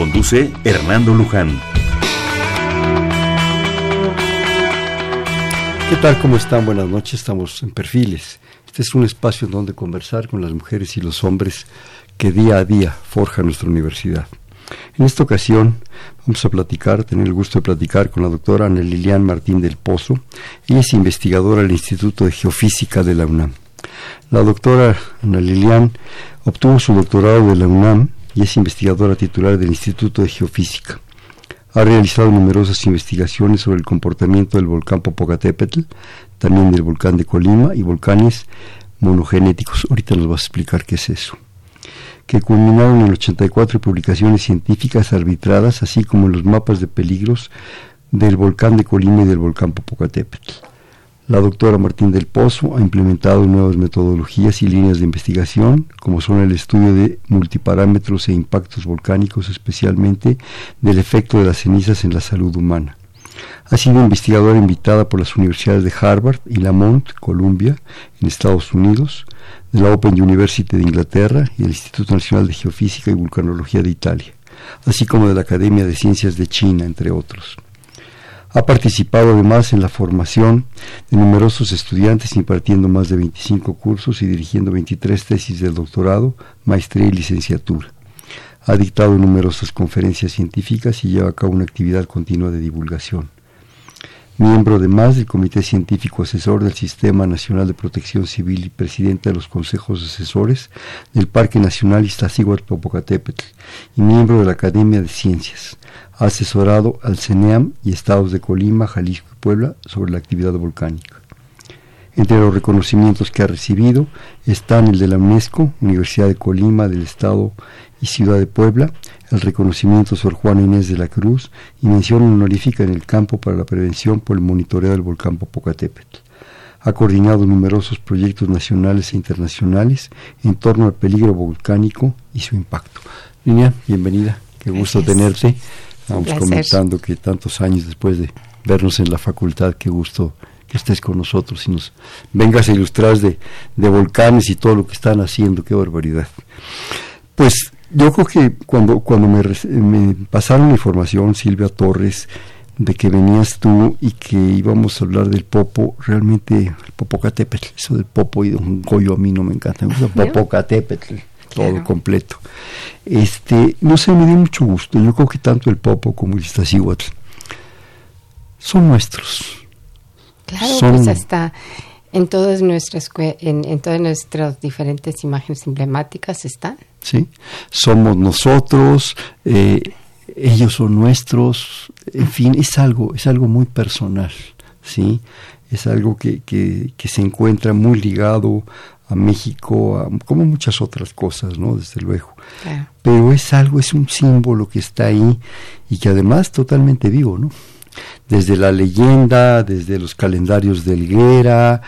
Conduce Hernando Luján. ¿Qué tal? ¿Cómo están? Buenas noches. Estamos en Perfiles. Este es un espacio en donde conversar con las mujeres y los hombres que día a día forjan nuestra universidad. En esta ocasión vamos a platicar, tener el gusto de platicar con la doctora Ana Lilian Martín del Pozo. Ella es investigadora del Instituto de Geofísica de la UNAM. La doctora Ana Lilian obtuvo su doctorado de la UNAM y es investigadora titular del Instituto de Geofísica. Ha realizado numerosas investigaciones sobre el comportamiento del volcán Popocatépetl, también del volcán de Colima y volcanes monogenéticos. Ahorita nos vas a explicar qué es eso. Que culminaron en 84 publicaciones científicas arbitradas, así como en los mapas de peligros del volcán de Colima y del volcán Popocatépetl. La doctora Martín del Pozo ha implementado nuevas metodologías y líneas de investigación, como son el estudio de multiparámetros e impactos volcánicos, especialmente del efecto de las cenizas en la salud humana. Ha sido investigadora invitada por las universidades de Harvard y Lamont, Columbia, en Estados Unidos, de la Open University de Inglaterra y del Instituto Nacional de Geofísica y Vulcanología de Italia, así como de la Academia de Ciencias de China, entre otros. Ha participado además en la formación de numerosos estudiantes impartiendo más de 25 cursos y dirigiendo 23 tesis de doctorado, maestría y licenciatura. Ha dictado numerosas conferencias científicas y lleva a cabo una actividad continua de divulgación. Miembro además del Comité Científico Asesor del Sistema Nacional de Protección Civil y presidente de los consejos asesores del Parque Nacional Iztaccíhuatl-Popocatépetl y miembro de la Academia de Ciencias ha asesorado al CENEAM y estados de Colima, Jalisco y Puebla sobre la actividad volcánica. Entre los reconocimientos que ha recibido están el de la UNESCO, Universidad de Colima, del Estado y Ciudad de Puebla, el reconocimiento Sor Juana Inés de la Cruz y mención honorífica en el campo para la prevención por el monitoreo del volcán Popocatépetl. Ha coordinado numerosos proyectos nacionales e internacionales en torno al peligro volcánico y su impacto. Niña, bienvenida, qué gusto tenerte. Estamos comentando que tantos años después de vernos en la facultad, qué gusto que estés con nosotros y nos vengas a ilustrar de, volcanes y todo lo que están haciendo, qué barbaridad. Pues yo creo que cuando, cuando me, pasaron la información, Silvia Torres, de que venías tú y que íbamos a hablar del popo, realmente el popocatépetl, eso del popo y de un goyo a mí no me encanta, me gusta popocatépetl todo completo. Este, no sé, me dio mucho gusto. Yo creo que tanto el Popo como el Iztaccíhuatl son nuestros. Claro, pues hasta en todas nuestras en, en, todas nuestras diferentes imágenes emblemáticas están. Sí, somos nosotros, eh, ellos son nuestros, en fin, es algo, es algo muy personal, sí, es algo que, que, que se encuentra muy ligado a México, como muchas otras cosas, ¿no? Desde luego. Pero es algo, es un símbolo que está ahí y que además totalmente vivo, ¿no? Desde la leyenda, desde los calendarios de Higuera,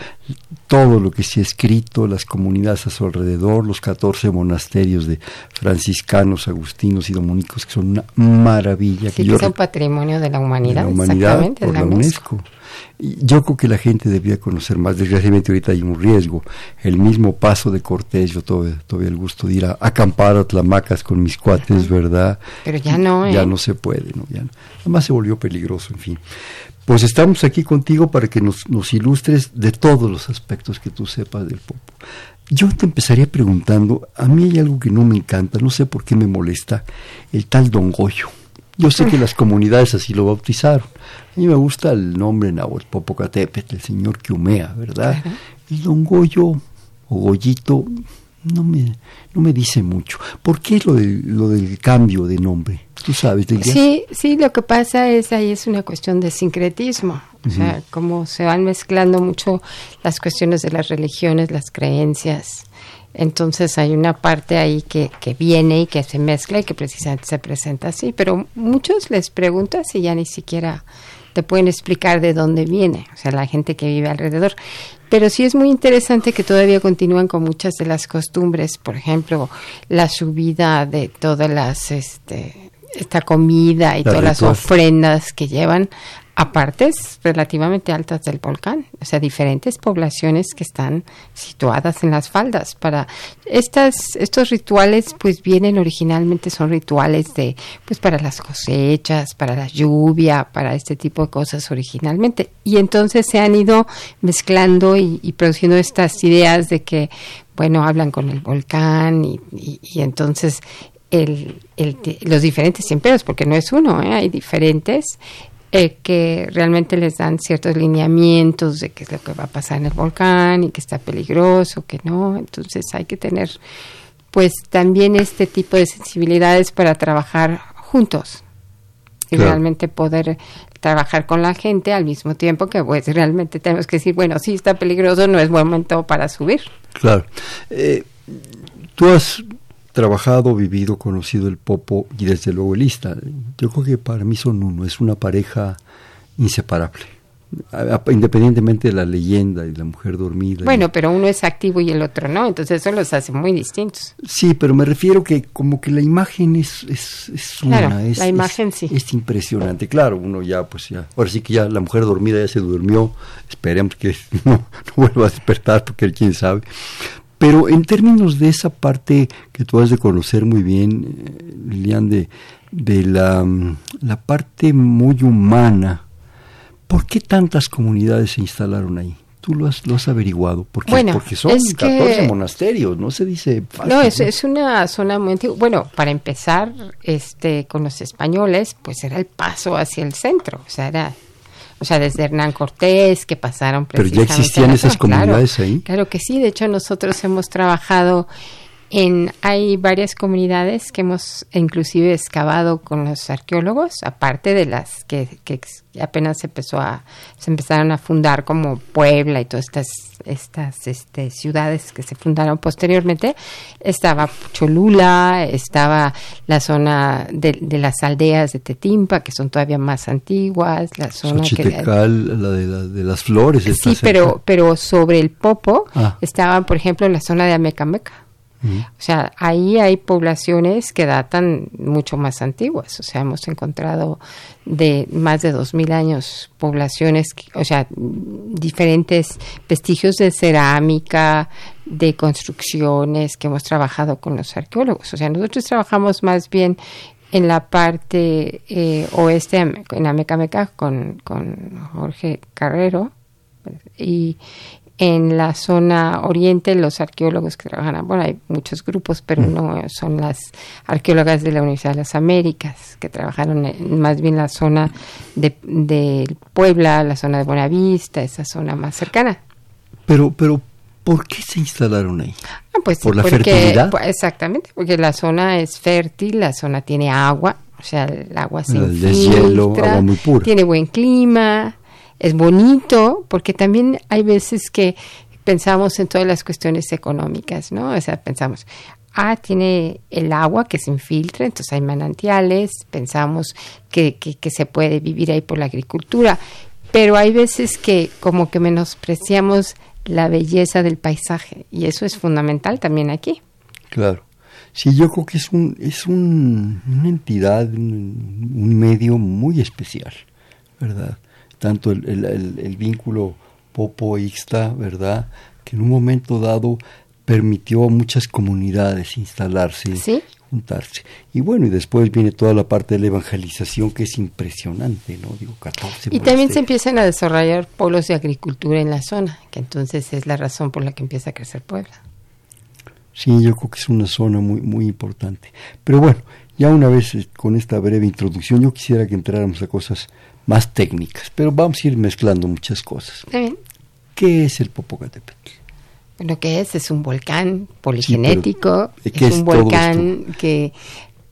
todo lo que se ha escrito, las comunidades a su alrededor, los 14 monasterios de franciscanos, agustinos y dominicos, que son una maravilla. Sí, que, son patrimonio de la humanidad, exactamente, por la, UNESCO. Yo creo que la gente debía conocer más. Desgraciadamente ahorita hay un riesgo. El mismo paso de Cortés, yo tuve, el gusto de ir a acampar a Tlamacas con mis cuates, ¿verdad? Pero ya no, Ya ¿eh? no se puede, ¿no? Ya Además se volvió peligroso, en fin. Pues estamos aquí contigo para que nos, nos ilustres de todos los aspectos que tú sepas del popo. Yo te empezaría preguntando, a mí hay algo que no me encanta, no sé por qué me molesta, el tal Don Goyo. Yo sé que las comunidades así lo bautizaron. A mí me gusta el nombre Nahuatl Popocatépetl, el señor que humea, ¿verdad? El Don Goyo o Goyito no me, no me dice mucho. ¿Por qué lo, lo del cambio de nombre? Tú sabes, Sí, sí, lo que pasa es ahí es una cuestión de sincretismo. O sea, como se van mezclando mucho las cuestiones de las religiones, las creencias, Entonces hay una parte ahí que, que viene y que se mezcla y que precisamente se presenta así, pero muchos les preguntas y ya ni siquiera te pueden explicar de dónde viene, o sea, la gente que vive alrededor. Pero sí es muy interesante que todavía continúan con muchas de las costumbres, por ejemplo, la subida de todas las, este, esta comida y todas las ofrendas que llevan a partes relativamente altas del volcán, o sea, diferentes poblaciones que están situadas en las faldas. Para estas, estos rituales, pues vienen originalmente son rituales de, pues para las cosechas, para la lluvia, para este tipo de cosas originalmente. Y entonces se han ido mezclando y, produciendo estas ideas de que, bueno, hablan con el volcán y, y, entonces el, el, los diferentes imperios, porque no es uno, ¿eh? hay diferentes, eh, que realmente les dan ciertos lineamientos de qué es lo que va a pasar en el volcán y que está peligroso, que no. Entonces hay que tener pues también este tipo de sensibilidades para trabajar juntos y realmente poder trabajar con la gente al mismo tiempo que pues realmente tenemos que decir, bueno, sí está peligroso, no es buen momento para subir. Claro. Eh, tú has trabajado, vivido, conocido el Popo y desde luego el Ista. Yo creo que para mí son uno, es una pareja inseparable. Independientemente de la leyenda y la mujer dormida. Bueno, pero uno es activo y el otro no, entonces eso los hace muy distintos. Sí, pero me refiero que como que la imagen es, es, es una. es, la imagen sí. Es impresionante. Claro, uno ya, pues ya. Ahora sí que ya la mujer dormida ya se durmió. Esperemos que no, no vuelva a despertar porque quién sabe. Pero en términos de esa parte que tú has de conocer muy bien, eh, Lilian, de, de la, mm, la, parte muy humana, ¿por qué tantas comunidades se instalaron ahí? Tú lo has, lo has averiguado, porque, bueno, porque son 14 monasterios, no se dice No, es, es una zona muy antigua. Bueno, para empezar, este, con los españoles, pues era el paso hacia el centro, o sea, era o sea, desde Hernán Cortés, que pasaron Pero ya existían esas comunidades ahí. Claro que sí, de hecho nosotros hemos trabajado en, hay varias comunidades que hemos inclusive excavado con los arqueólogos, aparte de las que, que apenas se empezó a, se empezaron a fundar como Puebla y todas estas, estas este, ciudades que se fundaron posteriormente, estaba Cholula, estaba la zona de, las aldeas de Tetimpa, que son todavía más antiguas, la zona que, la de, de, las flores. Sí, pero, pero sobre el Popo ah. estaba, por ejemplo, la zona de Amecameca o sea, ahí hay poblaciones que datan mucho más antiguas. O sea, hemos encontrado de más de dos mil años poblaciones, o sea, diferentes vestigios de cerámica, de construcciones que hemos trabajado con los arqueólogos. O sea, nosotros trabajamos más bien en la parte eh, oeste, en Amecameca, con, con Jorge Carrero, y en la zona oriente los arqueólogos que trabajan, bueno, hay muchos grupos, pero mm. no son las arqueólogas de la Universidad de las Américas, que trabajaron en, más bien la zona de, Puebla, la zona de Buenavista, esa zona más cercana. Pero, pero, ¿por qué se instalaron ahí? Ah, pues ¿Por la fertilidad? Pues, exactamente, porque la zona es fértil, la zona tiene agua, o sea, el agua se el agua muy pura. tiene buen clima, es bonito, porque también hay veces que pensamos en todas las cuestiones económicas, ¿no? O sea, pensamos, ah, tiene el agua que se infiltra, entonces hay manantiales, pensamos que, que, se puede vivir ahí por la agricultura, pero hay veces que como que menospreciamos la belleza del paisaje y eso es fundamental también aquí. Claro. Sí, yo creo que es un es un, una entidad, un medio muy especial, ¿verdad? Tanto el, el, vínculo Popo-Ixta, ¿verdad? Que en un momento dado permitió a muchas comunidades instalarse, juntarse. Y bueno, y después viene toda la parte de la evangelización que es impresionante, ¿no? Digo, 14 Y también se empiezan a desarrollar polos de agricultura en la zona, que entonces es la razón por la que empieza a crecer Puebla. Sí, yo creo que es una zona muy, muy importante. Pero bueno, ya una vez eh, con esta breve introducción, yo quisiera que entráramos a cosas más técnicas, pero vamos a ir mezclando muchas cosas. ¿Qué es el Popocatépetl? Lo que es es un volcán poligenético, es un volcán que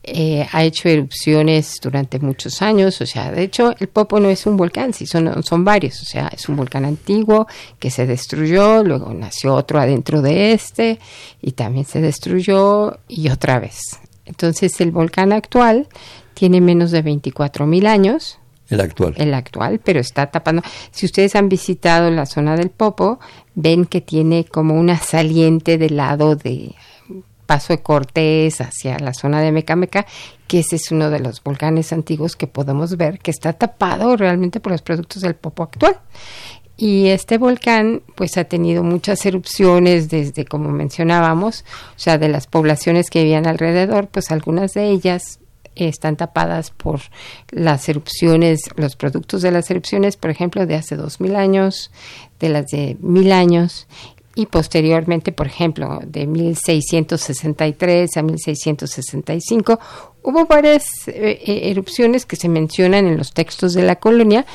eh, ha hecho erupciones durante muchos años, o sea, de hecho el Popo no es un volcán, sí, son, son varios, o sea, es un volcán antiguo que se destruyó, luego nació otro adentro de este y también se destruyó y otra vez. Entonces el volcán actual tiene menos de 24 mil años. El actual. El actual, pero está tapando. Si ustedes han visitado la zona del Popo, ven que tiene como una saliente del lado de Paso de Cortés hacia la zona de Mecameca, que ese es uno de los volcanes antiguos que podemos ver que está tapado realmente por los productos del Popo actual. Y este volcán pues ha tenido muchas erupciones desde como mencionábamos, o sea, de las poblaciones que vivían alrededor, pues algunas de ellas están tapadas por las erupciones, los productos de las erupciones, por ejemplo, de hace dos mil años, de las de mil años, y posteriormente, por ejemplo, de 1663 a 1665, hubo varias eh, eh, erupciones que se mencionan en los textos de la colonia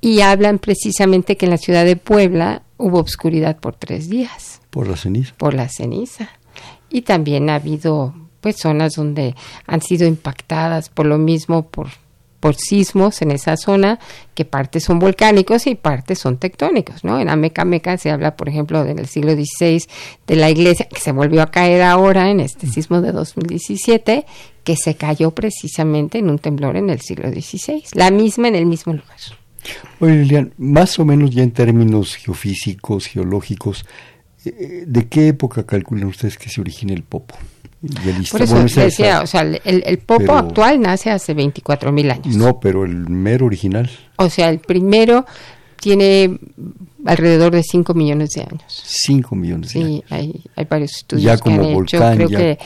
y hablan precisamente que en la ciudad de Puebla hubo obscuridad por tres días. Por la ceniza. Por la ceniza. Y también ha habido pues zonas donde han sido impactadas por lo mismo por por sismos en esa zona, que partes son volcánicos y partes son tectónicos, ¿no? En Ameca Meca se habla, por ejemplo, del siglo XVI de la iglesia, que se volvió a caer ahora en este sismo de 2017, que se cayó precisamente en un temblor en el siglo XVI, la misma en el mismo lugar. Oye, Lilian, más o menos ya en términos geofísicos, geológicos, ¿de qué época calculan ustedes que se origina el Popo? Por eso decía, o sea, el, el Popo actual nace hace 24 mil años. No, pero el mero original. O sea, el primero tiene alrededor de 5 millones de años. 5 millones de años. Sí, hay, hay varios estudios que han hecho. Creo que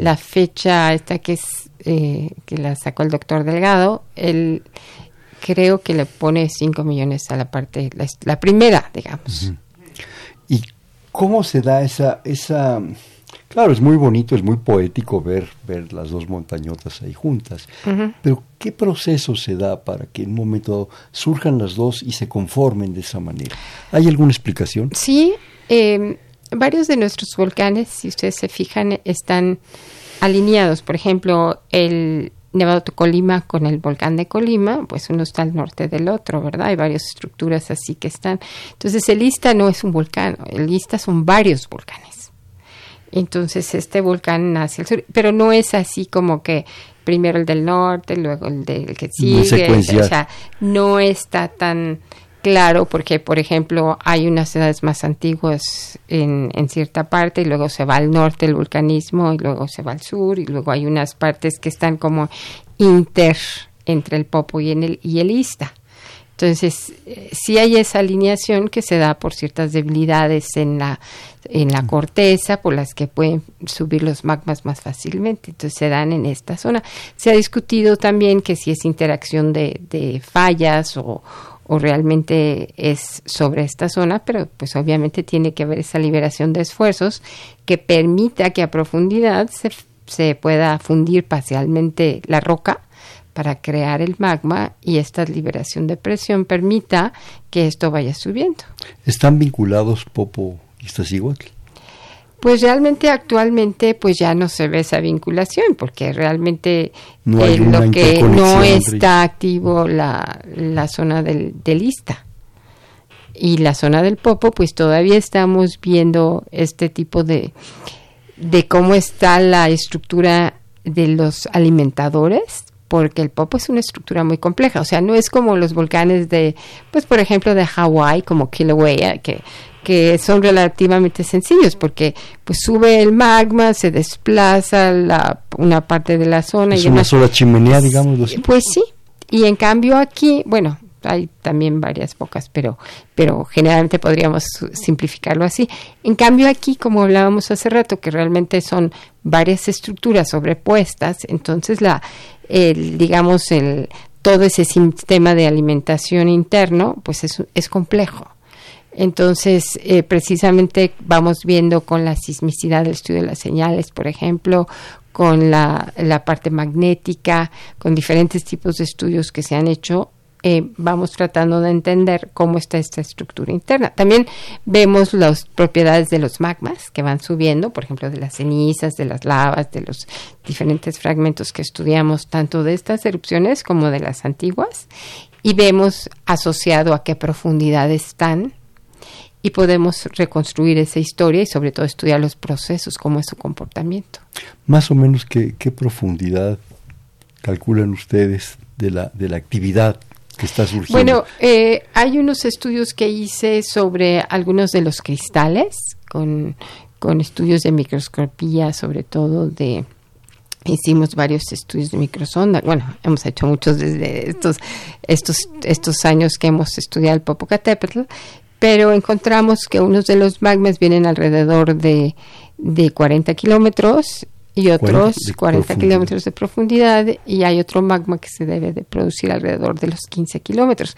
la fecha esta que es eh, que la sacó el doctor Delgado, él creo que le pone 5 millones a la parte, la, la primera, digamos. ¿Y cómo se da esa, esa Claro, es muy bonito, es muy poético ver, ver las dos montañotas ahí juntas, pero ¿qué proceso se da para que en un momento surjan las dos y se conformen de esa manera? ¿Hay alguna explicación? Sí, em, varios de nuestros volcanes, si ustedes se fijan, están alineados. Por ejemplo, el Nevado de Colima con el volcán de Colima, pues uno está al norte del otro, ¿verdad? Hay varias estructuras así que están. Entonces, el Ista no es un volcán, el Ista son varios volcanes. Entonces este volcán nace al sur, pero no es así como que primero el del norte, luego el del que sigue, o sea, no está tan claro porque, por ejemplo, hay unas ciudades más antiguas en, cierta parte y luego se va al norte el vulcanismo y luego se va al sur y luego hay unas partes que están como inter entre el Popo y, en el, y el Ista. Entonces, eh, sí hay esa alineación que se da por ciertas debilidades en la, en la corteza, por las que pueden subir los magmas más fácilmente. Entonces, se dan en esta zona. Se ha discutido también que si es interacción de fallas o, o realmente es sobre esta zona, pero pues obviamente tiene que haber esa liberación de esfuerzos que permita que a profundidad se, se pueda fundir parcialmente la roca para crear el magma y esta liberación de presión permita que esto vaya subiendo. ¿Están vinculados Popo y Iztaccíhuatl? Pues realmente actualmente pues ya no se ve esa vinculación porque realmente no lo que no está activo la, la zona del, del Ista y la zona del Popo pues todavía estamos viendo este tipo de de cómo está la estructura de los alimentadores porque el Popo es una estructura muy compleja, o sea, no es como los volcanes de, pues por ejemplo de Hawái, como Kilauea, que, que son relativamente sencillos, porque pues sube el magma, se desplaza la, una parte de la zona. Es y una sola chimenea, digamos. Pues sí, y en cambio aquí, bueno, hay también varias bocas, pero, pero generalmente podríamos simplificarlo así. En cambio aquí, como hablábamos hace rato, que realmente son varias estructuras sobrepuestas, entonces la, el, digamos, el, todo ese sistema de alimentación interno, pues es, es complejo. Entonces, eh, precisamente vamos viendo con la sismicidad del estudio de las señales, por ejemplo, con la, parte magnética, con diferentes tipos de estudios que se han hecho, eh, vamos tratando de entender cómo está esta estructura interna. También vemos las propiedades de los magmas que van subiendo, por ejemplo, de las cenizas, de las lavas, de los diferentes fragmentos que estudiamos, tanto de estas erupciones como de las antiguas, y vemos asociado a qué profundidad están y podemos reconstruir esa historia y sobre todo estudiar los procesos, cómo es su comportamiento. Más o menos qué, qué profundidad calculan ustedes de la, de la actividad que está surgiendo. Bueno, eh, hay unos estudios que hice sobre algunos de los cristales, con, con estudios de microscopía, sobre todo de hicimos varios estudios de microsonda. Bueno, hemos hecho muchos desde estos estos estos años que hemos estudiado el Popocatépetl pero encontramos que unos de los magmas vienen alrededor de, de 40 kilómetros y otros 40, kilómetros de profundidad y hay otro magma que se debe de producir alrededor de los 15 kilómetros.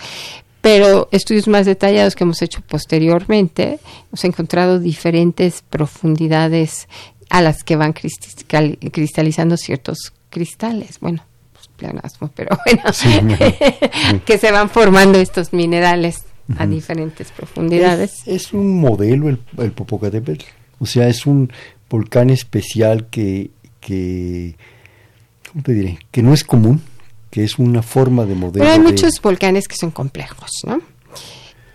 Pero estudios más detallados que hemos hecho posteriormente, hemos encontrado diferentes profundidades a las que van cristalizando ciertos cristales. Bueno, pues pleonasmo, pero bueno, que se van formando estos minerales a diferentes profundidades. Es, un modelo el, el, Popocatépetl, o sea, es un volcán especial que, que, ¿cómo te diré? Que no es común, que es una forma de modelo. Pero hay muchos volcanes que son complejos, ¿no?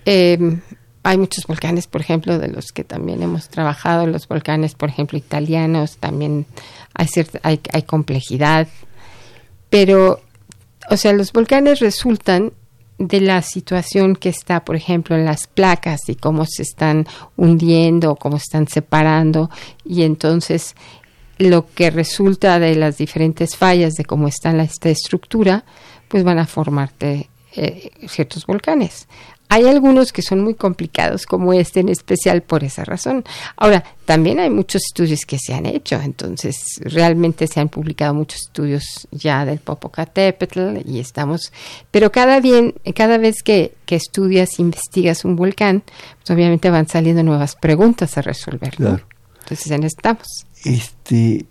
Em, hay muchos volcanes, por ejemplo, de los que también hemos trabajado, los volcanes, por ejemplo, italianos, también hay, cierta, hay, hay complejidad, pero, o sea, los volcanes resultan de la situación que está, por ejemplo, en las placas y cómo se están hundiendo, cómo se están separando, y entonces lo que resulta de las diferentes fallas de cómo está la, esta estructura, pues van a formarte eh, ciertos volcanes. Hay algunos que son muy complicados, como este en especial por esa razón. Ahora, también hay muchos estudios que se han hecho, entonces realmente se han publicado muchos estudios ya del Popocatépetl y estamos, pero cada bien, cada vez que, que estudias, investigas un volcán, pues obviamente van saliendo nuevas preguntas a resolver. Entonces en estamos. Este,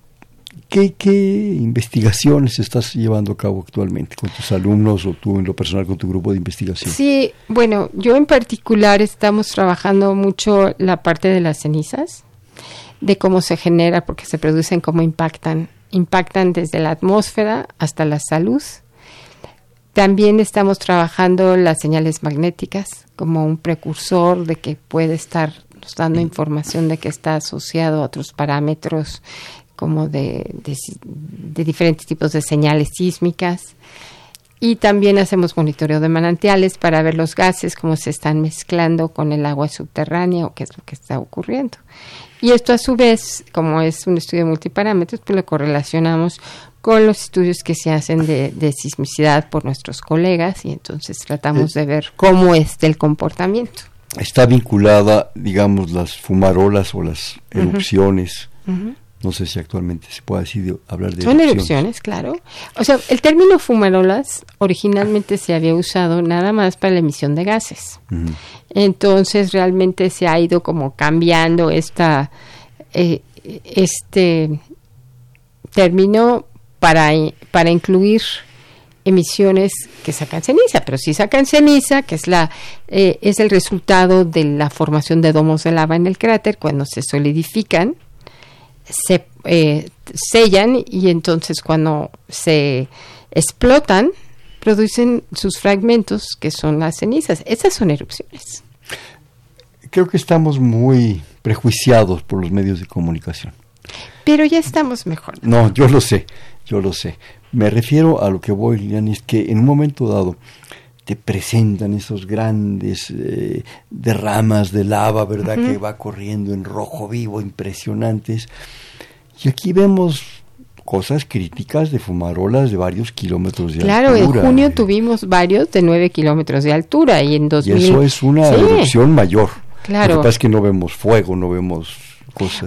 ¿Qué, ¿Qué, investigaciones estás llevando a cabo actualmente con tus alumnos o tú en lo personal con tu grupo de investigación? Sí, bueno, yo en particular estamos trabajando mucho la parte de las cenizas, de cómo se genera, porque se producen, cómo impactan. Impactan desde la atmósfera hasta la salud. También estamos trabajando las señales magnéticas como un precursor de que puede estar dando información de que está asociado a otros parámetros como de, de, diferentes tipos de señales sísmicas. Y también hacemos monitoreo de manantiales para ver los gases, cómo se están mezclando con el agua subterránea o qué es lo que está ocurriendo. Y esto a su vez, como es un estudio de multiparámetros, pues lo correlacionamos con los estudios que se hacen de, de sismicidad por nuestros colegas y entonces tratamos de ver cómo es el comportamiento. Está vinculada, digamos, las fumarolas o las erupciones no sé si actualmente se puede decir hablar de Son erupciones. claro. O sea, el término fumarolas originalmente se había usado nada más para la emisión de gases. Entonces realmente se ha ido como cambiando esta eh, este término para, para incluir emisiones que sacan ceniza, pero si sacan ceniza, que es la eh, es el resultado de la formación de domos de lava en el cráter cuando se solidifican se eh, sellan y entonces cuando se explotan producen sus fragmentos que son las cenizas. Esas son erupciones. Creo que estamos muy prejuiciados por los medios de comunicación. Pero ya estamos mejor. No, yo lo sé, yo lo sé. Me refiero a lo que voy, Lilian, es que en un momento dado te presentan esos grandes eh, derramas de lava, ¿verdad? Que va corriendo en rojo vivo, impresionantes. Y aquí vemos cosas críticas de fumarolas de varios kilómetros de altura. Claro, en junio tuvimos varios de nueve kilómetros de altura y en 2000... Y eso es una erupción mayor. Claro. Lo que pasa es que no vemos fuego, no vemos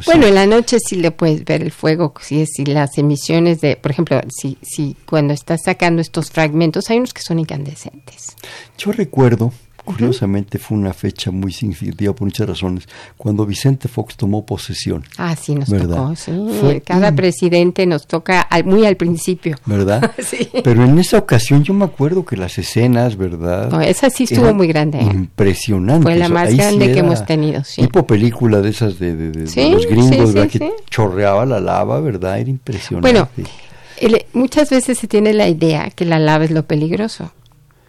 bueno, en la noche sí le puedes ver el fuego, si, si las emisiones de, por ejemplo, si, si cuando estás sacando estos fragmentos, hay unos que son incandescentes. Yo recuerdo curiosamente fue una fecha muy significativa por muchas razones, cuando Vicente Fox tomó posesión. Ah, sí, nos tocó, sí. Cada presidente nos toca muy al principio. ¿Verdad? sí. Pero en esa ocasión yo me acuerdo que las escenas, ¿verdad? esa sí estuvo muy grande. ¿eh? Impresionante. Fue la más grande que hemos tenido, sí. Tipo película de esas de, los gringos, ¿verdad? que chorreaba la lava, ¿verdad? Era impresionante. Bueno, muchas veces se tiene la idea que la lava es lo peligroso.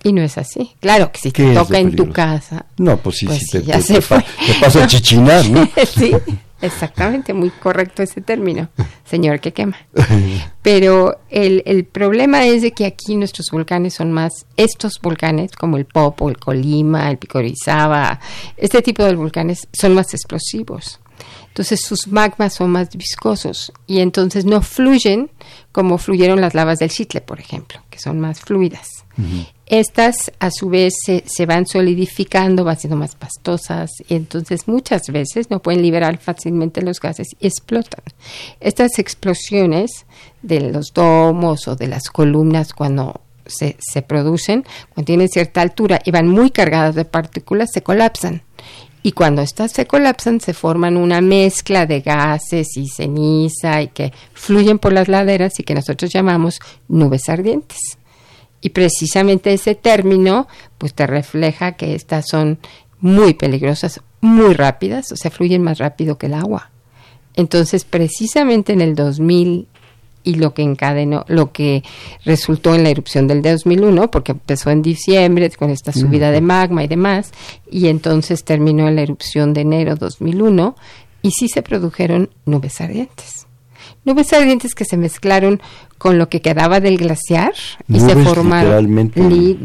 Y no es así. Claro que si te toca en tu casa. No, pues sí, pues te, ya se fue. te, pasa a chichinar, ¿no? sí, exactamente, muy correcto ese término, señor que quema. Pero el, el problema es de que aquí nuestros volcanes son más, estos volcanes como el Popo, el Colima, el Picorizaba, este tipo de volcanes son más explosivos. Entonces sus magmas son más viscosos y entonces no fluyen como fluyeron las lavas del Chitle, por ejemplo, que son más fluidas. Estas a su vez se, se, van solidificando, van siendo más pastosas y entonces muchas veces no pueden liberar fácilmente los gases y explotan. Estas explosiones de los domos o de las columnas cuando se, se producen, cuando tienen cierta altura y van muy cargadas de partículas, se colapsan y cuando estas se colapsan se forman una mezcla de gases y ceniza y que fluyen por las laderas y que nosotros llamamos nubes ardientes. Y precisamente ese término pues te refleja que estas son muy peligrosas, muy rápidas, o sea, fluyen más rápido que el agua. Entonces, precisamente en el 2000 y lo que encadenó, lo que resultó en la erupción del 2001, porque empezó en diciembre con esta subida de magma y demás, y entonces terminó en la erupción de enero 2001, y sí se produjeron nubes ardientes. Nubes ardientes que se mezclaron con lo que quedaba del glaciar y se formaron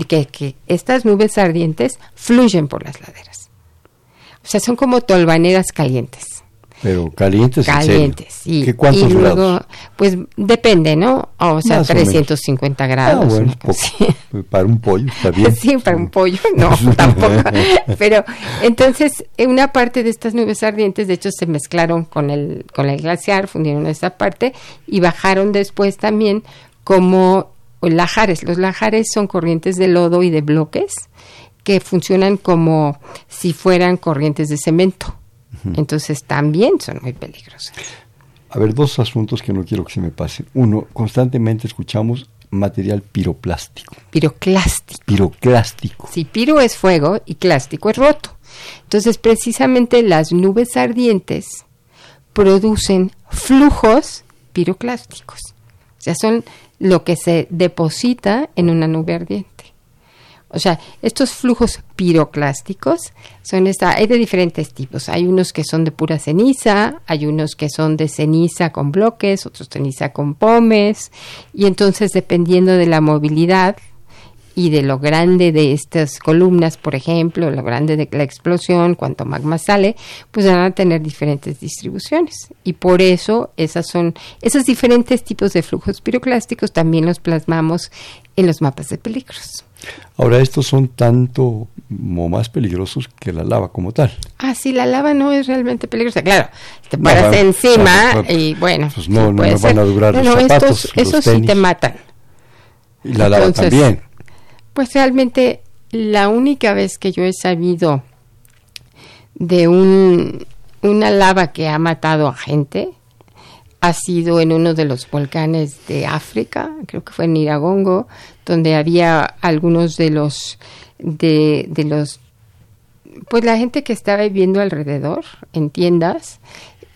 que, que estas nubes ardientes fluyen por las laderas. O sea, son como tolvaneras calientes. Pero calientes, calientes, sí. ¿Qué cuántos y luego, Pues depende, ¿no? O sea, 350 grados. Ah, bueno, pues, para un pollo, está bien. sí, para un pollo, no, tampoco. Pero entonces, una parte de estas nubes ardientes, de hecho, se mezclaron con el, con el glaciar, fundieron esa parte y bajaron después también como lajares. Los lajares son corrientes de lodo y de bloques que funcionan como si fueran corrientes de cemento. Entonces también son muy peligrosos. A ver, dos asuntos que no quiero que se me pasen. Uno, constantemente escuchamos material piroplástico. Piroclástico. Piroclástico. Sí, piro es fuego y clástico es roto. Entonces, precisamente las nubes ardientes producen flujos piroclásticos. O sea, son lo que se deposita en una nube ardiente. O sea, estos flujos piroclásticos son esta, hay de diferentes tipos. Hay unos que son de pura ceniza, hay unos que son de ceniza con bloques, otros ceniza con pomes, y entonces dependiendo de la movilidad y de lo grande de estas columnas, por ejemplo, lo grande de la explosión, cuanto magma sale, pues van a tener diferentes distribuciones. Y por eso esas son, esos diferentes tipos de flujos piroclásticos también los plasmamos en los mapas de peligros. Ahora, estos son tanto o más peligrosos que la lava como tal. Ah, sí, la lava no es realmente peligrosa. Claro, te paras encima y bueno. Pues no, no, van a durar los zapatos, estos, esos sí te matan. Y la lava también. Pues realmente la única vez que yo he sabido de un, una lava que ha matado a gente ha sido en uno de los volcanes de África, creo que fue en Iragongo, donde había algunos de los de, de los pues la gente que estaba viviendo alrededor en tiendas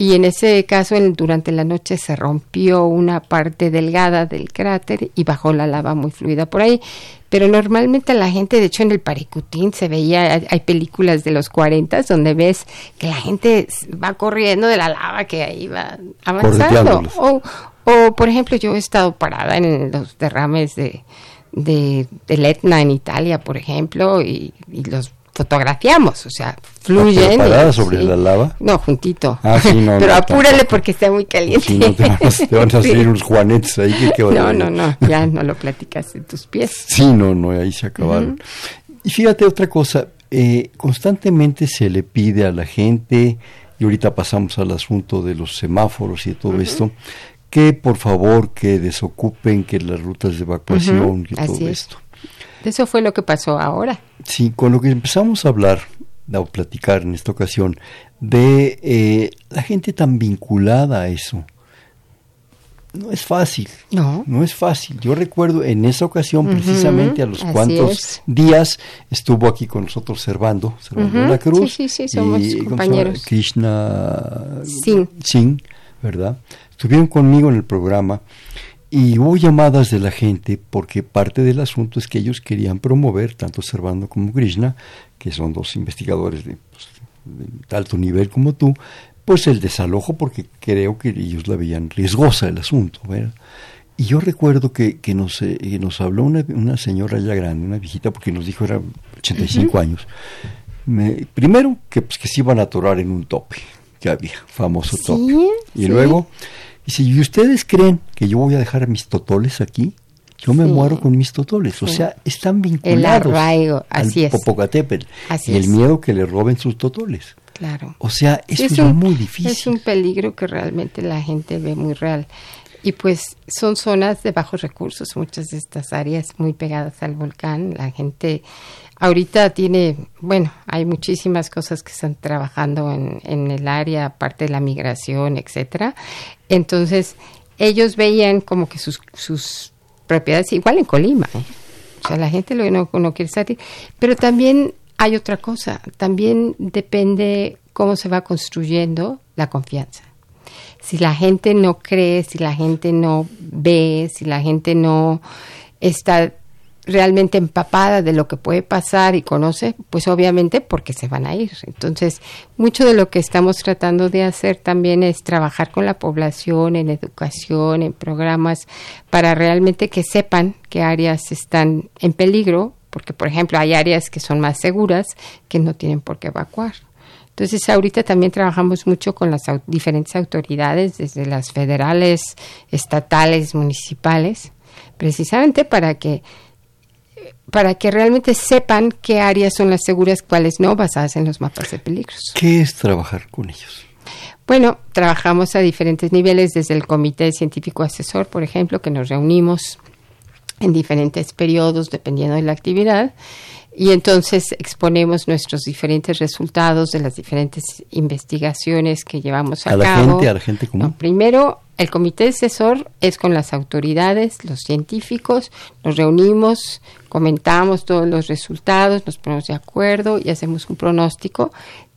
y en ese caso durante la noche se rompió una parte delgada del cráter y bajó la lava muy fluida por ahí. Pero normalmente la gente, de hecho en el Paricutín se veía, hay películas de los 40 donde ves que la gente va corriendo de la lava que ahí va avanzando. O, o, por ejemplo, yo he estado parada en los derrames de, de, del Etna en Italia, por ejemplo, y, y los fotografiamos, o sea, fluyen. ¿Parada sobre la lava? No, juntito. Ah, sí, no, Pero apúrale porque está muy caliente. Sí, no te, van a, te van a salir unos juanetes ahí. Que, no, no, no, ya no lo platicas en tus pies. Sí, no, no, ahí se acabaron. Y fíjate otra cosa, eh, constantemente se le pide a la gente, y ahorita pasamos al asunto de los semáforos y de todo esto, que por favor que desocupen, que las rutas de evacuación y todo esto. Eso fue lo que pasó ahora. Sí, con lo que empezamos a hablar, a platicar en esta ocasión, de eh, la gente tan vinculada a eso. No es fácil. No. No es fácil. Yo recuerdo en esa ocasión, precisamente a los cuantos días, estuvo aquí con nosotros Servando, Servando la Cruz. Sí, sí, sí, somos compañeros. Krishna Singh, ¿verdad? Estuvieron conmigo en el programa y hubo llamadas de la gente porque parte del asunto es que ellos querían promover, tanto Servando como Krishna, que son dos investigadores de, pues, de alto nivel como tú, pues el desalojo porque creo que ellos la veían riesgosa el asunto. ¿verdad? Y yo recuerdo que, que nos, eh, nos habló una, una, señora ya grande, una viejita, porque nos dijo era 85 años. Me, primero que, pues, que se iban a atorar en un tope que había, famoso tope. Y luego, dice, ¿y ustedes creen que yo voy a dejar mis totoles aquí? Yo me muero con mis totoles. O sea, están vinculados el arraigo, así al Popocatépetl. Así y el miedo que le roben sus totoles. Claro. O sea, eso es, muy difícil. Es un peligro que realmente la gente ve muy real. Y pues son zonas de bajos recursos, muchas de estas áreas muy pegadas al volcán. La gente ahorita tiene, bueno, hay muchísimas cosas que están trabajando en, en el área, aparte de la migración, etcétera. Entonces, ellos veían como que sus, sus propiedades, igual en Colima, ¿eh? o sea, la gente lo, no, no quiere salir, pero también hay otra cosa, también depende cómo se va construyendo la confianza. Si la gente no cree, si la gente no ve, si la gente no está realmente empapada de lo que puede pasar y conoce, pues obviamente porque se van a ir. Entonces, mucho de lo que estamos tratando de hacer también es trabajar con la población en educación, en programas, para realmente que sepan qué áreas están en peligro porque por ejemplo hay áreas que son más seguras que no tienen por qué evacuar. Entonces ahorita también trabajamos mucho con las diferentes autoridades, desde las federales, estatales, municipales, precisamente para que para que realmente sepan qué áreas son las seguras, cuáles no, basadas en los mapas de peligros. ¿Qué es trabajar con ellos? Bueno, trabajamos a diferentes niveles, desde el Comité Científico Asesor, por ejemplo, que nos reunimos en diferentes periodos dependiendo de la actividad y entonces exponemos nuestros diferentes resultados de las diferentes investigaciones que llevamos a, a la gente, a la gente común. primero, el comité asesor es con las autoridades, los científicos, nos reunimos, comentamos todos los resultados, nos ponemos de acuerdo y hacemos un pronóstico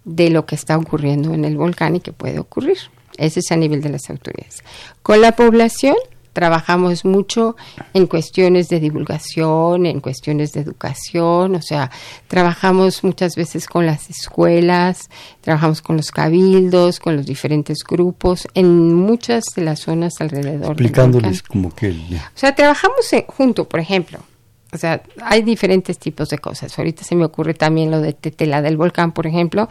de lo que está ocurriendo en el volcán y que puede ocurrir. Ese es a nivel de las autoridades. Con la población trabajamos mucho en cuestiones de divulgación, en cuestiones de educación, o sea, trabajamos muchas veces con las escuelas, trabajamos con los cabildos, con los diferentes grupos, en muchas de las zonas alrededor. Explicándoles como que... O sea, trabajamos junto, por ejemplo, o sea, hay diferentes tipos de cosas. Ahorita se me ocurre también lo de Tetela del Volcán, por ejemplo,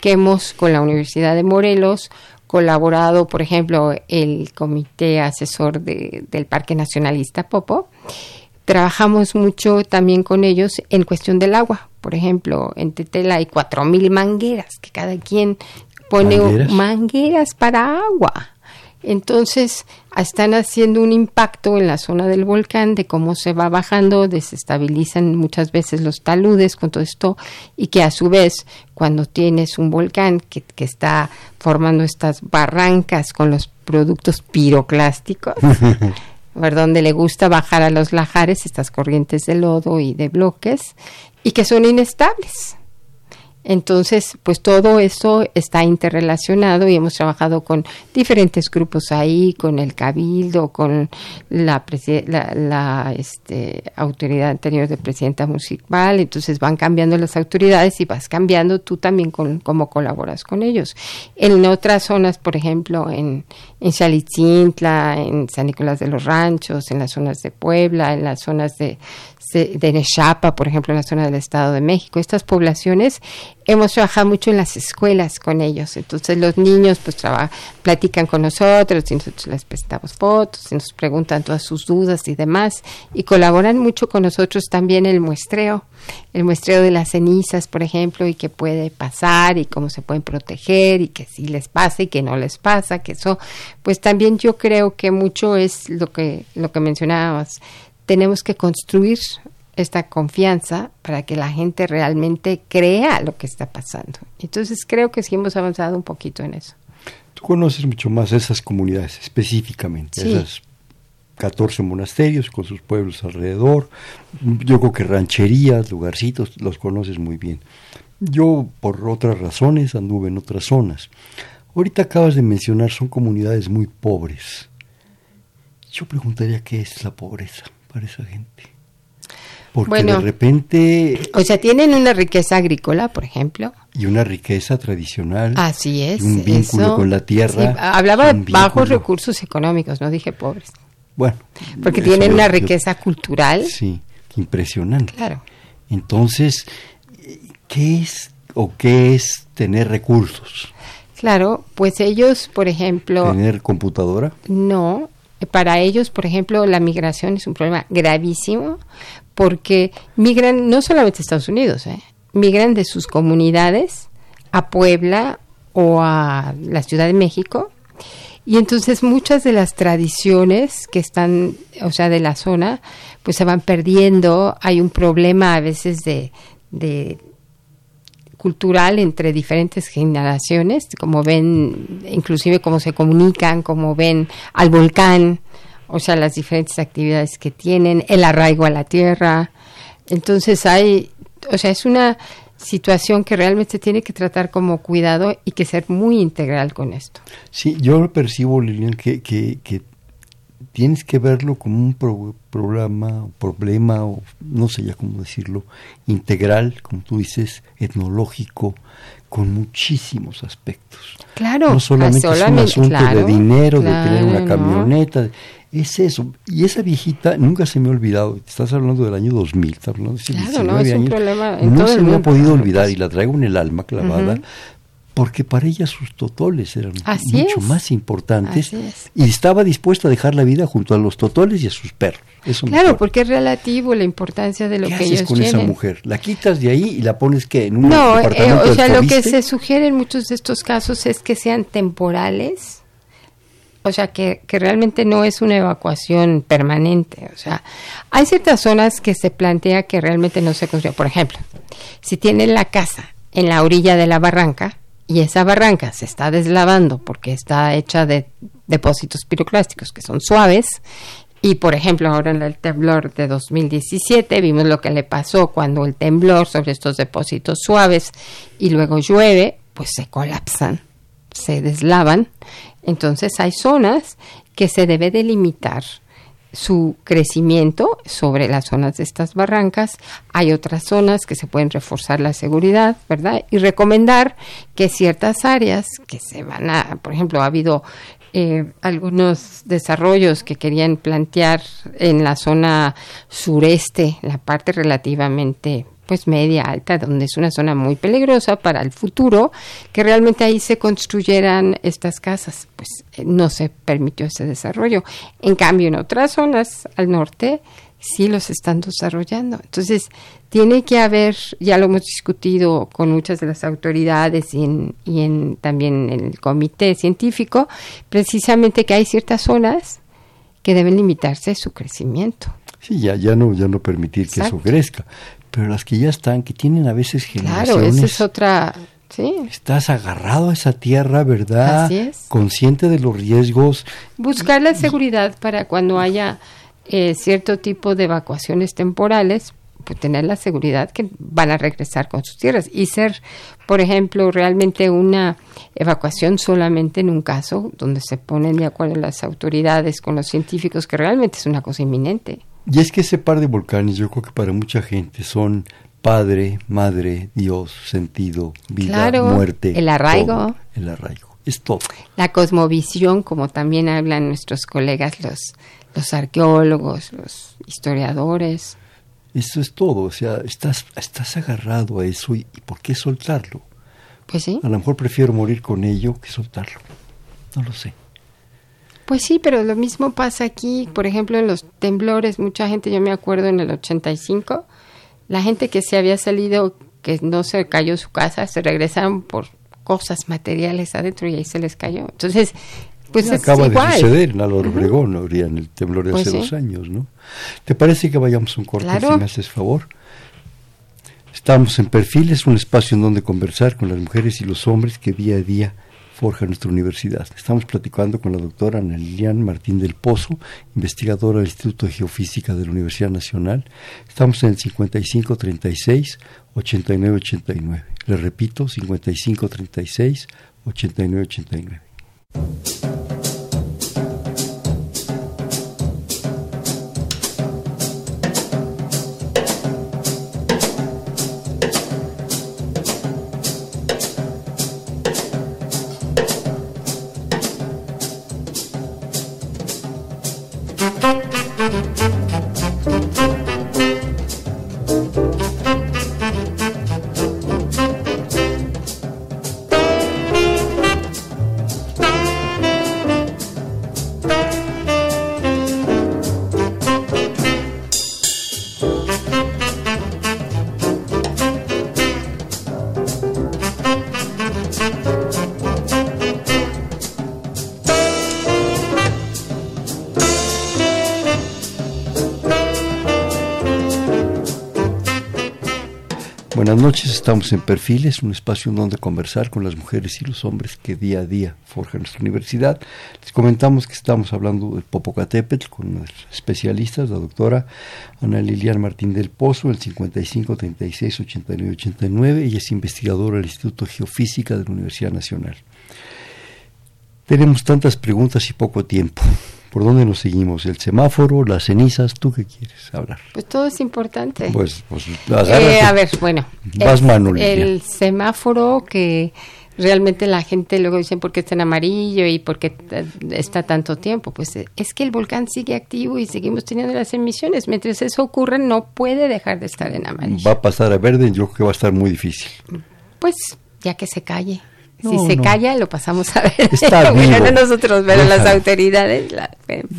que hemos con la Universidad de Morelos colaborado, por ejemplo, el comité asesor del Parque Nacionalista Popo. Trabajamos mucho también con ellos en cuestión del agua. Por ejemplo, en Tetela hay cuatro mil mangueras que cada quien pone ¿Mangueras? mangueras para agua. Entonces, están haciendo un impacto en la zona del volcán de cómo se va bajando, desestabilizan muchas veces los taludes con todo esto y que a su vez, cuando tienes un volcán que, que está formando estas barrancas con los productos piroclásticos, donde le gusta bajar a los lajares estas corrientes de lodo y de bloques y que son inestables. Entonces, pues todo eso está interrelacionado y hemos trabajado con diferentes grupos ahí, con el cabildo, con la, la, la este, autoridad anterior de presidenta municipal. Entonces van cambiando las autoridades y vas cambiando tú también con cómo colaboras con ellos. En otras zonas, por ejemplo, en, en en San Nicolás de los Ranchos, en las zonas de Puebla, en las zonas de de Nechapa, por ejemplo, en la zona del Estado de México. Estas poblaciones hemos trabajado mucho en las escuelas con ellos. Entonces los niños pues platican con nosotros y nosotros les prestamos fotos y nos preguntan todas sus dudas y demás. Y colaboran mucho con nosotros también el muestreo, el muestreo de las cenizas, por ejemplo, y qué puede pasar y cómo se pueden proteger y que sí les pasa y que no les pasa, que eso, pues también yo creo que mucho es lo que, lo que mencionábamos tenemos que construir esta confianza para que la gente realmente crea lo que está pasando. Entonces creo que sí hemos avanzado un poquito en eso. Tú conoces mucho más esas comunidades específicamente, Sí. esas 14 monasterios con sus pueblos alrededor. Yo creo que rancherías, lugarcitos, los conoces muy bien. Yo, por otras razones, anduve en otras zonas. Ahorita acabas de mencionar, son comunidades muy pobres. Yo preguntaría qué es la pobreza para esa gente. Porque Bueno. de repente, O sea, tienen una riqueza agrícola, por ejemplo. y una riqueza tradicional, Así es. y un vínculo eso. con la tierra. Sí, hablaba de bajos recursos económicos, no dije pobres. Bueno, Porque tienen una yo- riqueza cultural. Sí, impresionante. Claro. Entonces, ¿qué es o qué es tener recursos? Claro, pues ellos, por ejemplo, ¿Tener computadora? no, para ellos, por ejemplo, la migración es un problema gravísimo porque migran no solamente a Estados Unidos, ¿eh? migran de sus comunidades a Puebla o a la Ciudad de México y entonces muchas de las tradiciones que están, o sea, de la zona, pues se van perdiendo. Hay un problema a veces de, de cultural entre diferentes generaciones, como ven, inclusive cómo se comunican, cómo ven al volcán, o sea, las diferentes actividades que tienen, el arraigo a la tierra. Entonces hay, o sea, es una situación que realmente tiene que tratar como cuidado y que ser muy integral con esto. Sí, yo percibo, Lilian, que, que tienes que verlo como un pro- programa, o problema, o no sé ya cómo decirlo, integral, como tú dices, etnológico, con muchísimos aspectos. Claro, no solamente, es un asunto claro, de dinero, de tener una ¿no? camioneta, es eso. Y esa viejita nunca se me ha olvidado, estás hablando del año 2000, estás hablando de Claro, 19 no, es un años, problema no se me ha podido olvidar y la traigo en el alma clavada. Porque para ella sus totoles eran Así mucho es. más importantes Así es. y estaba dispuesta a dejar la vida junto a los totoles y a sus perros. Eso Claro, porque es relativo la importancia de lo ¿Qué que haces ellos con esa mujer? ¿La quitas de ahí y la pones que en un No, eh, departamento o del sea, lo que se sugiere en muchos de estos casos es que sean temporales, o sea, que, que realmente no es una evacuación permanente. O sea, hay ciertas zonas que se plantea que realmente no se construyen. Por ejemplo, si tienen la casa en la orilla de la barranca y esa barranca se está deslavando porque está hecha de depósitos piroclásticos que son suaves y por ejemplo, ahora en el temblor de 2017 vimos lo que le pasó cuando el temblor sobre estos depósitos suaves y luego llueve, pues se colapsan, se deslavan. Entonces hay zonas que se debe delimitar su crecimiento sobre las zonas de estas barrancas. Hay otras zonas que se pueden reforzar la seguridad, ¿verdad? Y recomendar que ciertas áreas que se van a, por ejemplo, ha habido eh, algunos desarrollos que querían plantear en la zona sureste, la parte relativamente pues media alta, donde es una zona muy peligrosa para el futuro, que realmente ahí se construyeran estas casas. Pues eh, no se permitió ese desarrollo. En cambio, en otras zonas al norte sí los están desarrollando. Entonces, tiene que haber, ya lo hemos discutido con muchas de las autoridades y, en, y en, también en el comité científico, precisamente que hay ciertas zonas que deben limitarse su crecimiento. Sí, ya, ya no, ya no permitir que eso crezca. Pero las que ya están, que tienen a veces generaciones, Claro, esa es otra, sí. estás agarrado a esa tierra, ¿verdad? Así es. Consciente de los riesgos. Buscar la seguridad para cuando haya eh, cierto tipo de evacuaciones temporales, pues tener la seguridad que van a regresar con sus tierras y ser, por ejemplo, realmente una evacuación solamente en un caso donde se ponen de acuerdo las autoridades con los científicos, que realmente es una cosa inminente. Y es que ese par de volcanes, yo creo que para mucha gente son padre, madre, Dios, sentido, vida, Claro, muerte. el arraigo. todo, el arraigo. Es todo. La cosmovisión, como también hablan nuestros colegas, los, los arqueólogos, los historiadores. Eso es todo. O sea, estás, estás agarrado a eso y, y ¿por qué soltarlo? Pues sí. A lo mejor prefiero morir con ello que soltarlo. No lo sé. Pues sí, pero lo mismo pasa aquí, por ejemplo, en los temblores, mucha gente, yo me acuerdo en el 85, la gente que se había salido, que no se cayó su casa, se regresaron por cosas materiales adentro y ahí se les cayó. Entonces, Pues acaba de suceder en Álvaro Obregón, en el temblor de pues hace dos años, ¿no? ¿Te parece que vayamos un corte si me haces favor? Estamos en Perfiles, un espacio en donde conversar con las mujeres y los hombres que día a día forja nuestra universidad. Estamos platicando con la doctora Ana Lilian Martín del Pozo, investigadora del Instituto de Geofísica de la Universidad Nacional. Estamos en el 5536 8989. Le repito, 5536 8989. Estamos en Perfiles, un espacio en donde conversar con las mujeres y los hombres que día a día forjan nuestra universidad. Les comentamos que estamos hablando del Popocatépetl con especialistas, la doctora Ana Lilian Martín del Pozo, el 55 36 89 89. Ella es investigadora del Instituto Geofísica de la Universidad Nacional. Tenemos tantas preguntas y poco tiempo. ¿Por dónde nos seguimos? ¿El semáforo, las cenizas? ¿Tú qué quieres hablar? Pues todo es importante. Pues, pues eh, a ver, bueno. Vas el, el semáforo que realmente la gente luego dice por qué está en amarillo y por qué está tanto tiempo. Pues es que el volcán sigue activo y seguimos teniendo las emisiones. Mientras eso ocurre, no puede dejar de estar en amarillo. Va a pasar a verde, yo creo que va a estar muy difícil. Pues ya que se calle si se calla, lo pasamos a ver. Está vivo. no nosotros, pero las autoridades.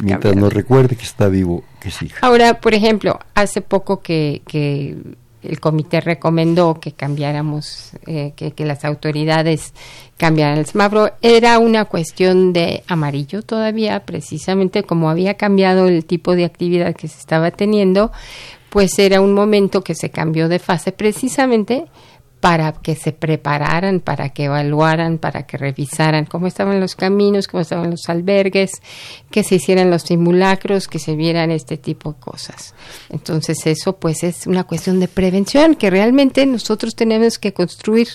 Mientras nos recuerde que está vivo, que siga. Ahora, por ejemplo, hace poco que, que el comité recomendó que cambiáramos, eh, que, que, las autoridades cambiaran el semáforo, era una cuestión de amarillo todavía, precisamente como había cambiado el tipo de actividad que se estaba teniendo, pues era un momento que se cambió de fase precisamente para que se prepararan, para que evaluaran, para que revisaran cómo estaban los caminos, cómo estaban los albergues, que se hicieran los simulacros, que se vieran este tipo de cosas. Entonces eso pues es una cuestión de prevención, que realmente nosotros tenemos que construir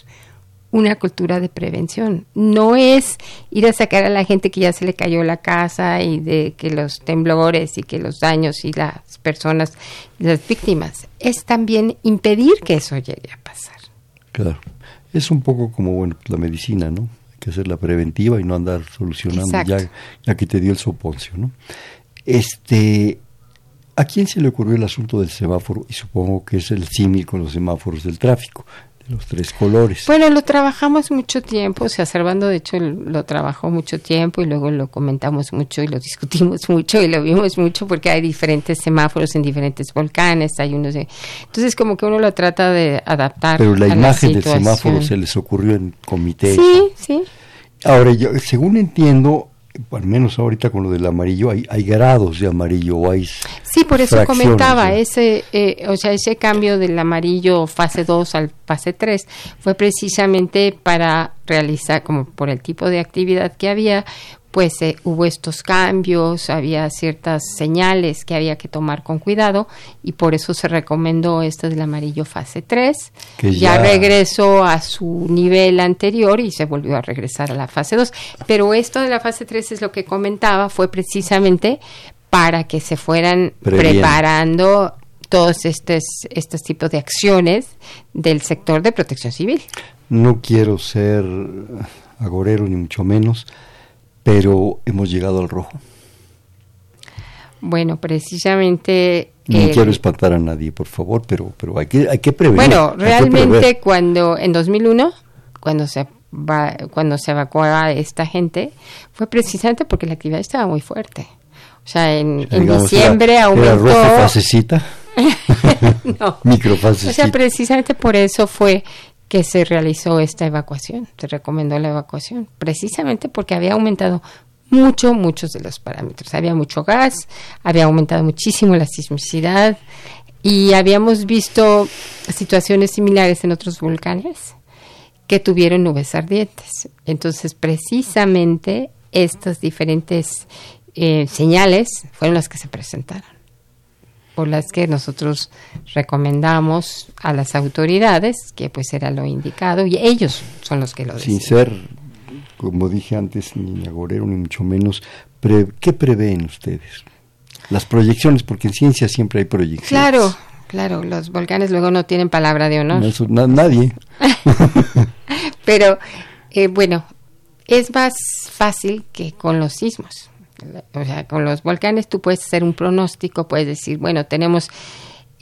una cultura de prevención. No es ir a sacar a la gente que ya se le cayó la casa y de que los temblores y que los daños y las personas, las víctimas, es también impedir que eso llegue a. Claro. Es un poco como bueno la medicina, ¿no? Hay que hacerla preventiva y no andar solucionando ya, ya que te dio el soponcio, ¿no? Este, ¿A quién se le ocurrió el asunto del semáforo? Y supongo que es el símil con los semáforos del tráfico los tres colores. Bueno, lo trabajamos mucho tiempo, o sea, Servando de hecho lo trabajó mucho tiempo y luego lo comentamos mucho y lo discutimos mucho y lo vimos mucho porque hay diferentes semáforos en diferentes volcanes, hay unos de... Entonces como que uno lo trata de adaptar. Pero la imagen del semáforo se les ocurrió en comité. Sí, sí. Ahora, yo, según entiendo, al menos ahorita con lo del amarillo, hay, hay grados de amarillo o hay Sí, por eso comentaba, ese, eh, o sea, ese cambio del amarillo fase 2 al fase 3 fue precisamente para realizar, como por el tipo de actividad que había, pues eh, hubo estos cambios, había ciertas señales que había que tomar con cuidado y por eso se recomendó esto del amarillo fase 3. Que ya... regresó a su nivel anterior y se volvió a regresar a la fase 2. Pero esto de la fase 3 es lo que comentaba, fue precisamente para que se fueran preparando todos estos, estos tipos de acciones del sector de protección civil. No quiero ser agorero ni mucho menos, pero hemos llegado al rojo. Bueno, precisamente... No quiero espantar a nadie, por favor, pero, pero hay, que, hay que prevenir. Bueno, realmente cuando en 2001, cuando se va, cuando se evacuó a esta gente, fue precisamente porque la actividad estaba muy fuerte. O sea, en, diciembre aumentó. ¿Era fasecita? no. Microfasecita. O sea, precisamente por eso fue que se realizó esta evacuación, se recomendó la evacuación, precisamente porque había aumentado mucho, muchos de los parámetros. Había mucho gas, había aumentado muchísimo la sismicidad y habíamos visto situaciones similares en otros volcanes que tuvieron nubes ardientes. Entonces, precisamente estas diferentes eh, señales fueron las que se presentaron, por las que nosotros recomendamos a las autoridades que pues era lo indicado y ellos son los que lo deciden. Sin ser, como dije antes, ni agorero ni mucho menos, ¿qué prevén ustedes? Las proyecciones, porque en ciencia siempre hay proyecciones. Claro, claro, los volcanes luego no tienen palabra de honor. No, nadie. Pero eh, bueno, es más fácil que con los sismos. O sea, con los volcanes tú puedes hacer un pronóstico, puedes decir, bueno, tenemos,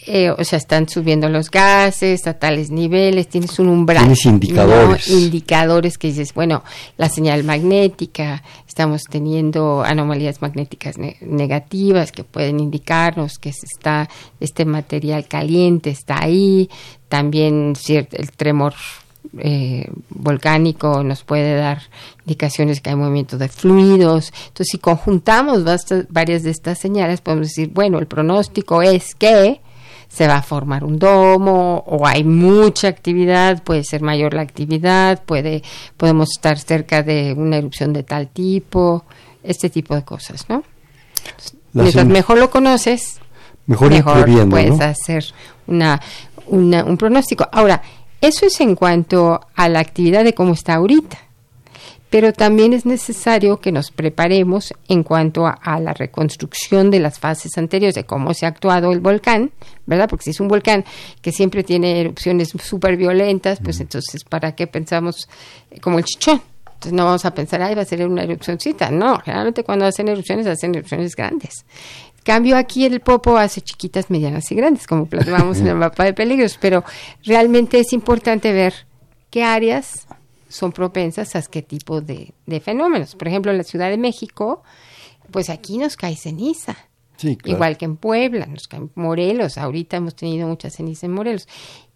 eh, o sea, están subiendo los gases a tales niveles, tienes un umbral. Tienes indicadores. Indicadores que dices, bueno, la señal magnética, estamos teniendo anomalías magnéticas negativas que pueden indicarnos que está este material caliente está ahí, también cierto, el tremor eh, volcánico nos puede dar indicaciones que hay movimiento de fluidos. Entonces, si conjuntamos varias de estas señales, podemos decir, bueno, el pronóstico es que se va a formar un domo o hay mucha actividad, puede ser mayor la actividad, puede podemos estar cerca de una erupción de tal tipo, este tipo de cosas, ¿no? Mientras mejor lo conoces, mejor, puedes hacer una, un pronóstico. Ahora, eso es en cuanto a la actividad de cómo está ahorita. Pero también es necesario que nos preparemos en cuanto a, la reconstrucción de las fases anteriores, de cómo se ha actuado el volcán, ¿verdad? Porque si es un volcán que siempre tiene erupciones súper violentas, pues entonces, ¿para qué pensamos como el chichón? Entonces no vamos a pensar, ay, va a ser una erupcióncita. No, generalmente cuando hacen erupciones, hacen erupciones grandes. Cambio aquí el Popo hace chiquitas, medianas y grandes, como plasmamos en el mapa de peligros, pero realmente es importante ver qué áreas son propensas a qué tipo de, fenómenos. Por ejemplo, en la Ciudad de México, pues aquí nos cae ceniza. Igual que en Puebla, nos cae Morelos, ahorita hemos tenido mucha ceniza en Morelos.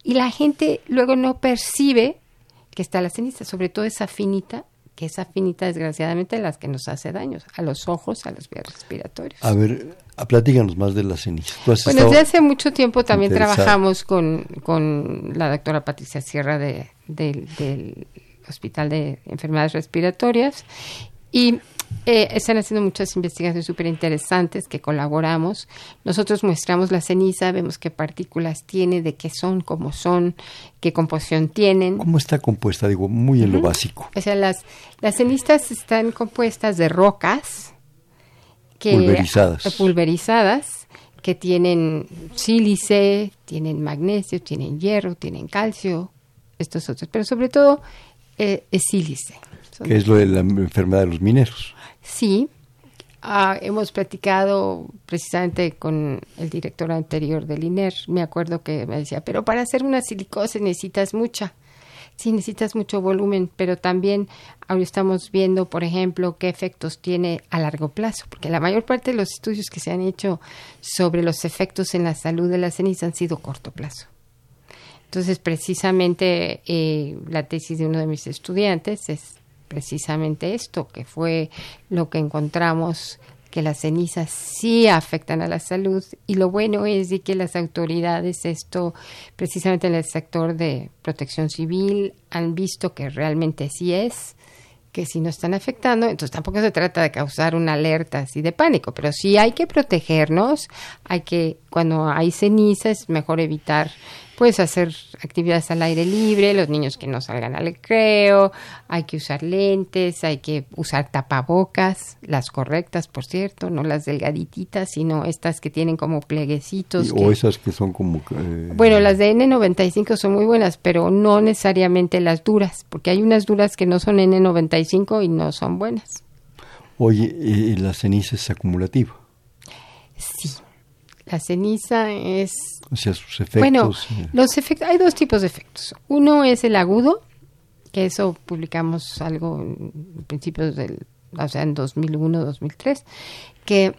Y la gente luego no percibe que está la ceniza, sobre todo esa finita que esa finita desgraciadamente es la que nos hace daños a los ojos, a los vías respiratorios. A ver, platíganos más de la ceniza. Bueno, desde hace mucho tiempo también trabajamos con, con, la doctora Patricia Sierra de, del Hospital de Enfermedades Respiratorias y eh, están haciendo muchas investigaciones súper interesantes que colaboramos. Nosotros muestramos la ceniza, vemos qué partículas tiene, de qué son, cómo son, qué composición tienen. ¿Cómo está compuesta? Digo, muy en lo básico. O sea, las, las cenizas están compuestas de rocas que, pulverizadas. pulverizadas que tienen sílice, tienen magnesio, tienen hierro, tienen calcio, estos otros, pero sobre todo eh, es sílice. Que es lo de la enfermedad de los mineros. Sí, ah, hemos platicado precisamente con el director anterior del INER. Me acuerdo que me decía, pero para hacer una silicosis necesitas mucha. Sí, necesitas mucho volumen, pero también ahora estamos viendo, por ejemplo, qué efectos tiene a largo plazo, porque la mayor parte de los estudios que se han hecho sobre los efectos en la salud de la ceniza han sido corto plazo. Entonces, precisamente eh, la tesis de uno de mis estudiantes es precisamente esto, que fue lo que encontramos que las cenizas sí afectan a la salud y lo bueno es de que las autoridades esto precisamente en el sector de protección civil han visto que realmente sí es que si no están afectando, entonces tampoco se trata de causar una alerta así de pánico, pero sí hay que protegernos, hay que, cuando hay cenizas, mejor evitar Puedes hacer actividades al aire libre, los niños que no salgan al recreo, hay que usar lentes, hay que usar tapabocas, las correctas, por cierto, no las delgadititas, sino estas que tienen como pleguecitos. o esas que son como... Eh, bueno, las de N95 son muy buenas, pero no necesariamente las duras, porque hay unas duras que no son N95 y no son buenas. Oye, ¿y la ceniza es acumulativa? Sí, la ceniza es... O sea, sus efectos... Bueno, los efectos, hay dos tipos de efectos. Uno es el agudo, que eso publicamos algo en principios del, o sea, en 2001, 2003, que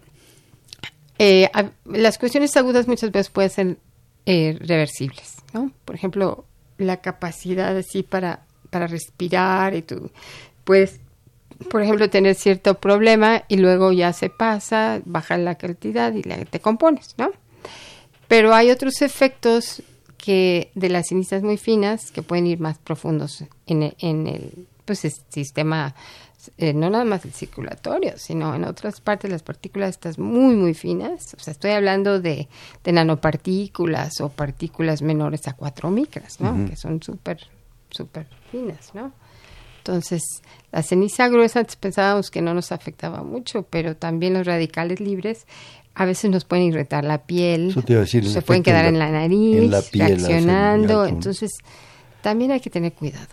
eh, las cuestiones agudas muchas veces pueden ser eh, reversibles, ¿no? Por ejemplo, la capacidad así para, para respirar y tú puedes por ejemplo, tener cierto problema y luego ya se pasa, baja la cantidad y te compones, ¿no? Pero hay otros efectos que de las cenizas muy finas que pueden ir más profundos en el, en el pues, sistema, eh, no nada más el circulatorio, sino en otras partes las partículas estas muy, muy finas. O sea, estoy hablando de, de nanopartículas o partículas menores a 4 micras, ¿no? Que son súper, súper finas, ¿no? Entonces, la ceniza gruesa antes pensábamos que no nos afectaba mucho, pero también los radicales libres a veces nos pueden irritar la piel, se pueden quedar en la, nariz, reaccionando, entonces también hay que tener cuidado.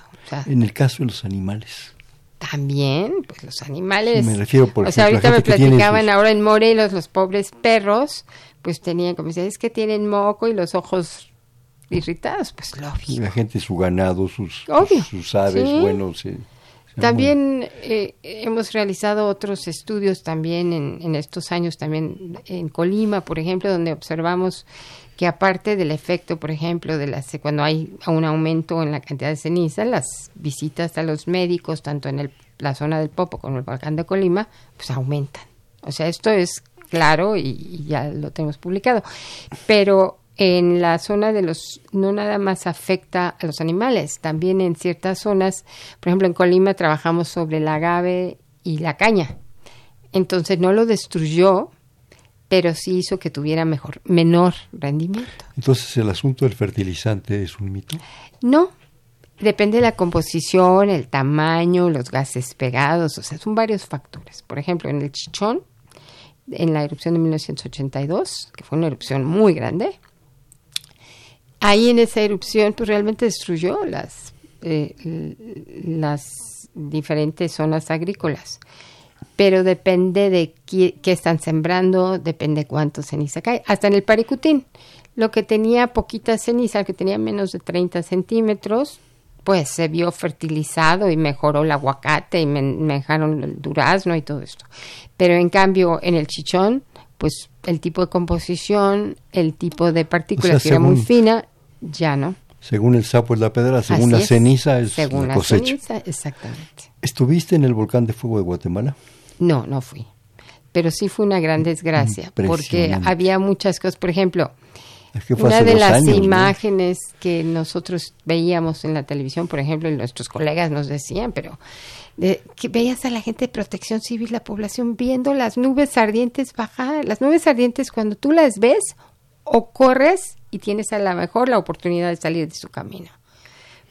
en el caso de los animales. También, pues los animales. me refiero, por O sea, ahorita me platicaban ahora en Morelos los pobres perros, pues tenían, como decía, es que tienen moco y los ojos irritados, pues lógico. La gente, su ganado, sus, sus, aves, bueno, sí. También eh, hemos realizado otros estudios también en, estos años, también en Colima, por ejemplo, donde observamos que aparte del efecto, por ejemplo, de las cuando hay un aumento en la cantidad de ceniza, las visitas a los médicos, tanto en la zona del Popo como en el volcán de Colima, pues aumentan. O sea, esto es claro y ya lo tenemos publicado. Pero en la zona de los, no nada más afecta a los animales, también en ciertas zonas, por ejemplo en Colima trabajamos sobre el agave y la caña. Entonces no lo destruyó, pero sí hizo que tuviera mejor, menor rendimiento. Entonces el asunto del fertilizante es un mito. No, depende de la composición, el tamaño, los gases pegados, o sea, son varios factores. Por ejemplo, en el chichón, en la erupción de 1982, que fue una erupción muy grande, ahí en esa erupción pues realmente destruyó las, eh, las diferentes zonas agrícolas. Pero depende de qué, están sembrando, depende cuánto ceniza cae. Hasta en el Paricutín, lo que tenía poquita ceniza, que tenía menos de 30 centímetros, pues se vio fertilizado y mejoró el aguacate y mejoraron el durazno y todo esto. Pero en cambio, en el chichón, pues el tipo de composición, el tipo de partículas que era muy fina, ya no. Según el sapo es la pedra, según la ceniza es según la, cosecha. Ceniza, exactamente. ¿Estuviste en el volcán de fuego de Guatemala? No, no fui. Pero sí fue una gran desgracia, porque había muchas cosas. Por ejemplo, una de las imágenes que nosotros veíamos en la televisión, por ejemplo, y nuestros colegas nos decían, pero que veías a la gente de protección civil, la población viendo las nubes ardientes bajar. Las nubes ardientes, cuando tú las ves, o corres y tienes a lo mejor la oportunidad de salir de su camino.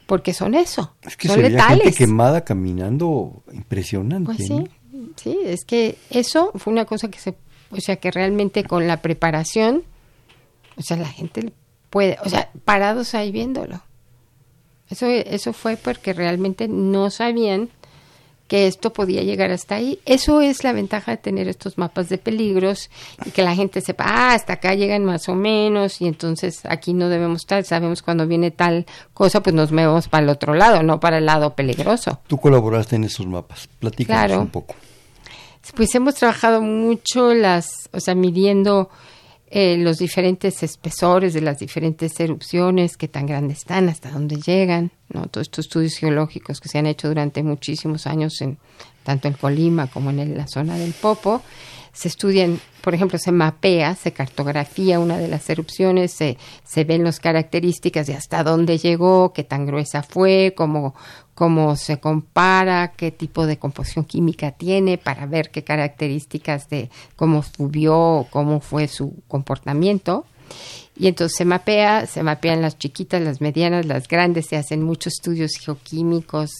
Porque son eso, es que son letales. Gente quemada caminando impresionante. Pues sí, sí, es que eso fue una cosa que se, o sea, que realmente con la preparación, o sea, la gente puede, o sea, parados ahí viéndolo. Eso, eso fue porque realmente no sabían que esto podía llegar hasta ahí. Eso es la ventaja de tener estos mapas de peligros y que la gente sepa, ah, hasta acá llegan más o menos y entonces aquí no debemos estar, sabemos cuando viene tal cosa, pues nos movemos para el otro lado, no para el lado peligroso. Tú colaboraste en esos mapas, platícanos un poco. Pues hemos trabajado mucho las, o sea, midiendo eh, los diferentes espesores de las diferentes erupciones, qué tan grandes están, hasta dónde llegan, ¿no? Todos estos estudios geológicos que se han hecho durante muchísimos años, en, tanto en Colima como en la zona del Popo, se estudian, por ejemplo, se mapea, se cartografía una de las erupciones, se, se ven las características de hasta dónde llegó, qué tan gruesa fue, cómo, cómo se compara, qué tipo de composición química tiene, para ver qué características de cómo subió, cómo fue su comportamiento. Y entonces se mapea, se mapean las chiquitas, las medianas, las grandes, se hacen muchos estudios geoquímicos,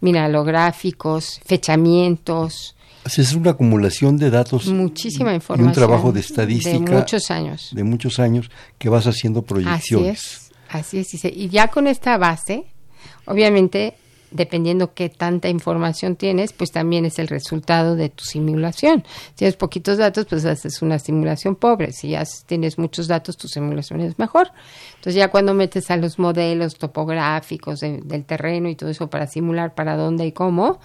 mineralográficos, fechamientos, es una acumulación de datos. Muchísima información. Y un trabajo de estadística. De muchos años. De muchos años que vas haciendo proyecciones. Así es, así es. Y ya con esta base, obviamente, dependiendo qué tanta información tienes, pues también es el resultado de tu simulación. Si tienes poquitos datos, pues haces una simulación pobre. Si ya tienes muchos datos, tu simulación es mejor. Entonces ya cuando metes a los modelos topográficos del terreno y todo eso para simular para dónde y cómo,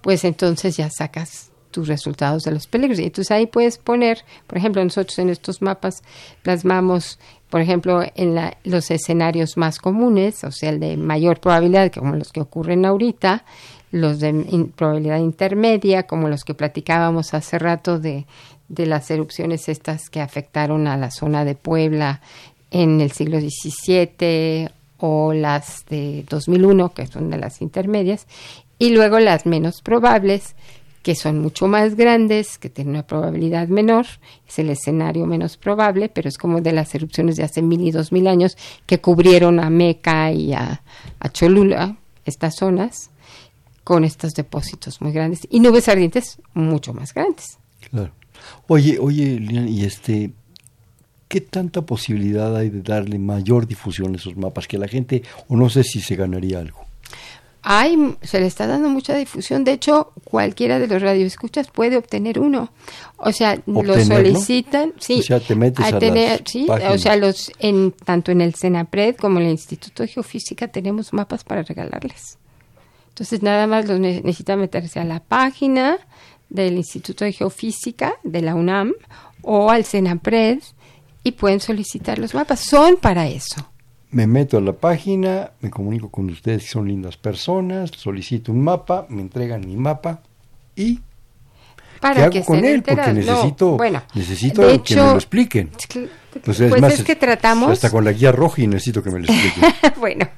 pues entonces ya sacas tus resultados de los peligros. Y entonces ahí puedes poner, por ejemplo, nosotros en estos mapas plasmamos, por ejemplo, en los escenarios más comunes, o sea, el de mayor probabilidad, como los que ocurren ahorita, los de probabilidad intermedia, como los que platicábamos hace rato de, de las erupciones estas que afectaron a la zona de Puebla en el siglo XVII o las de 2001, que son de las intermedias, y luego las menos probables, que son mucho más grandes, que tienen una probabilidad menor, es el escenario menos probable, pero es como de las erupciones de hace mil y dos mil años que cubrieron a Meca y a, Cholula, estas zonas, con estos depósitos muy grandes, y nubes ardientes mucho más grandes. Claro. Oye, oye, Lilian, y este, ¿qué tanta posibilidad hay de darle mayor difusión a esos mapas? Que la gente, o no sé si se ganaría algo. Hay, se le está dando mucha difusión. De hecho, cualquiera de los radioescuchas puede obtener uno. O sea, lo solicitan. Sí, o sea, te metes a, tener, sí, o sea, los en tanto en el Senapred como en el Instituto de Geofísica tenemos mapas para regalarles. Entonces, nada más los necesitan meterse a la página del Instituto de Geofísica de la UNAM o al Senapred y pueden solicitar los mapas. Son para eso me meto a la página, me comunico con ustedes que son lindas personas, solicito un mapa, me entregan mi mapa y para ¿qué hago con él? Porque necesito, necesito que me lo expliquen. Pues, es, pues que tratamos... Hasta con la guía roja y necesito que me lo expliquen. bueno,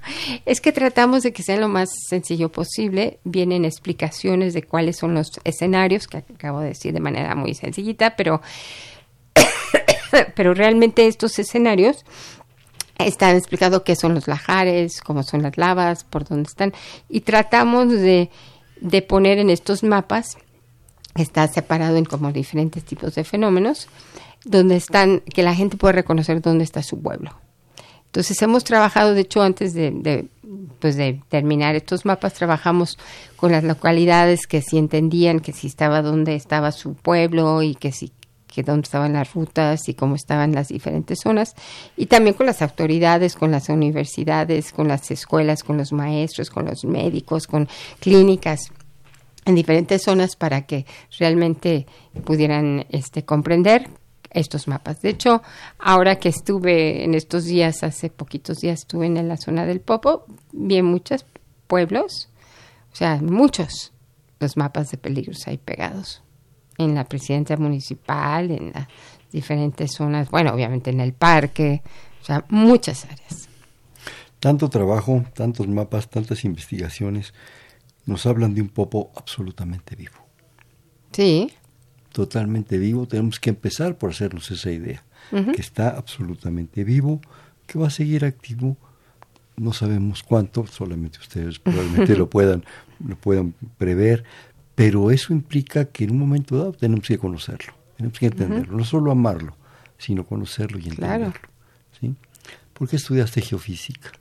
es que tratamos de que sea lo más sencillo posible. Vienen explicaciones de cuáles son los escenarios, que acabo de decir de manera muy sencillita, pero, pero realmente estos escenarios están explicando qué son los lajares, cómo son las lavas, por dónde están, y tratamos de, de poner en estos mapas, está separado en como diferentes tipos de fenómenos, donde están, que la gente puede reconocer dónde está su pueblo. Entonces hemos trabajado, de hecho, antes de, pues de terminar estos mapas, trabajamos con las localidades que si entendían que si estaba dónde estaba su pueblo y que si que dónde estaban las rutas y cómo estaban las diferentes zonas, y también con las autoridades, con las universidades, con las escuelas, con los maestros, con los médicos, con clínicas en diferentes zonas para que realmente pudieran este, comprender estos mapas. De hecho, ahora que estuve en estos días, hace poquitos días estuve en la zona del Popo, vi muchos pueblos, o sea, muchos los mapas de peligros ahí pegados en la presidencia municipal, en las diferentes zonas, bueno, obviamente en el parque, o sea, muchas áreas. Tanto trabajo, tantos mapas, tantas investigaciones, nos hablan de un Popo absolutamente vivo. Sí. Totalmente vivo, tenemos que empezar por hacernos esa idea, que está absolutamente vivo, que va a seguir activo, no sabemos cuánto, solamente ustedes probablemente lo puedan, lo puedan prever, pero eso implica que en un momento dado tenemos que conocerlo, tenemos que entenderlo, no solo amarlo, sino conocerlo y entenderlo. ¿sí? ¿Por qué estudiaste geofísica?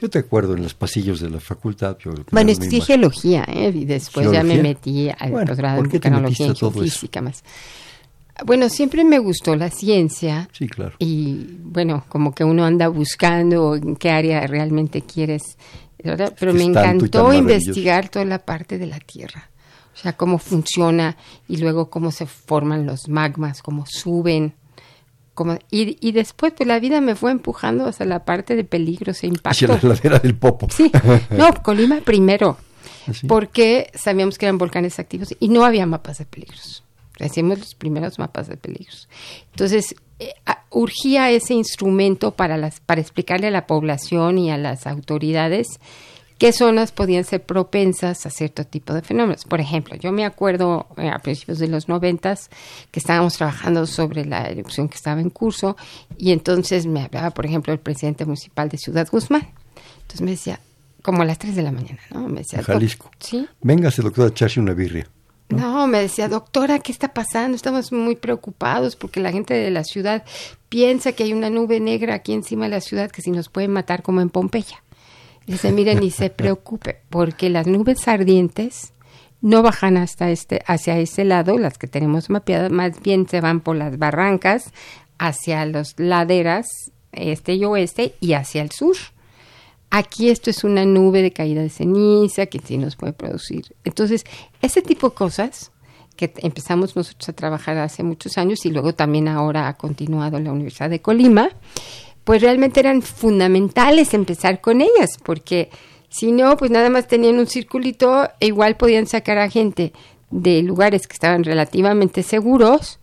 Yo te acuerdo en los pasillos de la facultad. bueno, estudié geología, ¿eh? y después ya me metí al posgrado en vulcanología y geofísica más. Bueno, siempre me gustó la ciencia. Sí, claro. Y bueno, como que uno anda buscando en qué área realmente quieres. Pero me encantó investigar toda la parte de la Tierra o sea, cómo funciona y luego cómo se forman los magmas, cómo suben. Cómo, y, y después, pues la vida me fue empujando hacia la parte de peligros e impactos. Hacia la ladera del Popo. Sí, no, Colima primero, ¿Ah, porque sabíamos que eran volcanes activos y no había mapas de peligros. Hacíamos los primeros mapas de peligros. Entonces, eh, urgía ese instrumento para, las, para explicarle a la población y a las autoridades qué zonas podían ser propensas a cierto tipo de fenómenos. Por ejemplo, yo me acuerdo eh, a principios de los noventas que estábamos trabajando sobre la erupción que estaba en curso y entonces me hablaba, por ejemplo, el presidente municipal de Ciudad Guzmán. Entonces me decía, como a las 3 de la mañana, ¿no? Me decía, Jalisco. Sí. Véngase, doctora, a echarse una birria. ¿no? me decía, doctora, ¿qué está pasando? Estamos muy preocupados porque la gente de la ciudad piensa que hay una nube negra aquí encima de la ciudad que si nos puede matar como en Pompeya. Dice, mire, ni se preocupe, porque las nubes ardientes no bajan hasta este, hacia ese lado, las que tenemos mapeadas, más bien se van por las barrancas hacia las laderas este y oeste y hacia el sur. Aquí esto es una nube de caída de ceniza que sí nos puede producir. Entonces, ese tipo de cosas que empezamos nosotros a trabajar hace muchos años y luego también ahora ha continuado la Universidad de Colima, pues realmente eran fundamentales empezar con ellas, porque Si no, pues nada más tenían un circulito e igual podían sacar a gente de lugares que estaban relativamente seguros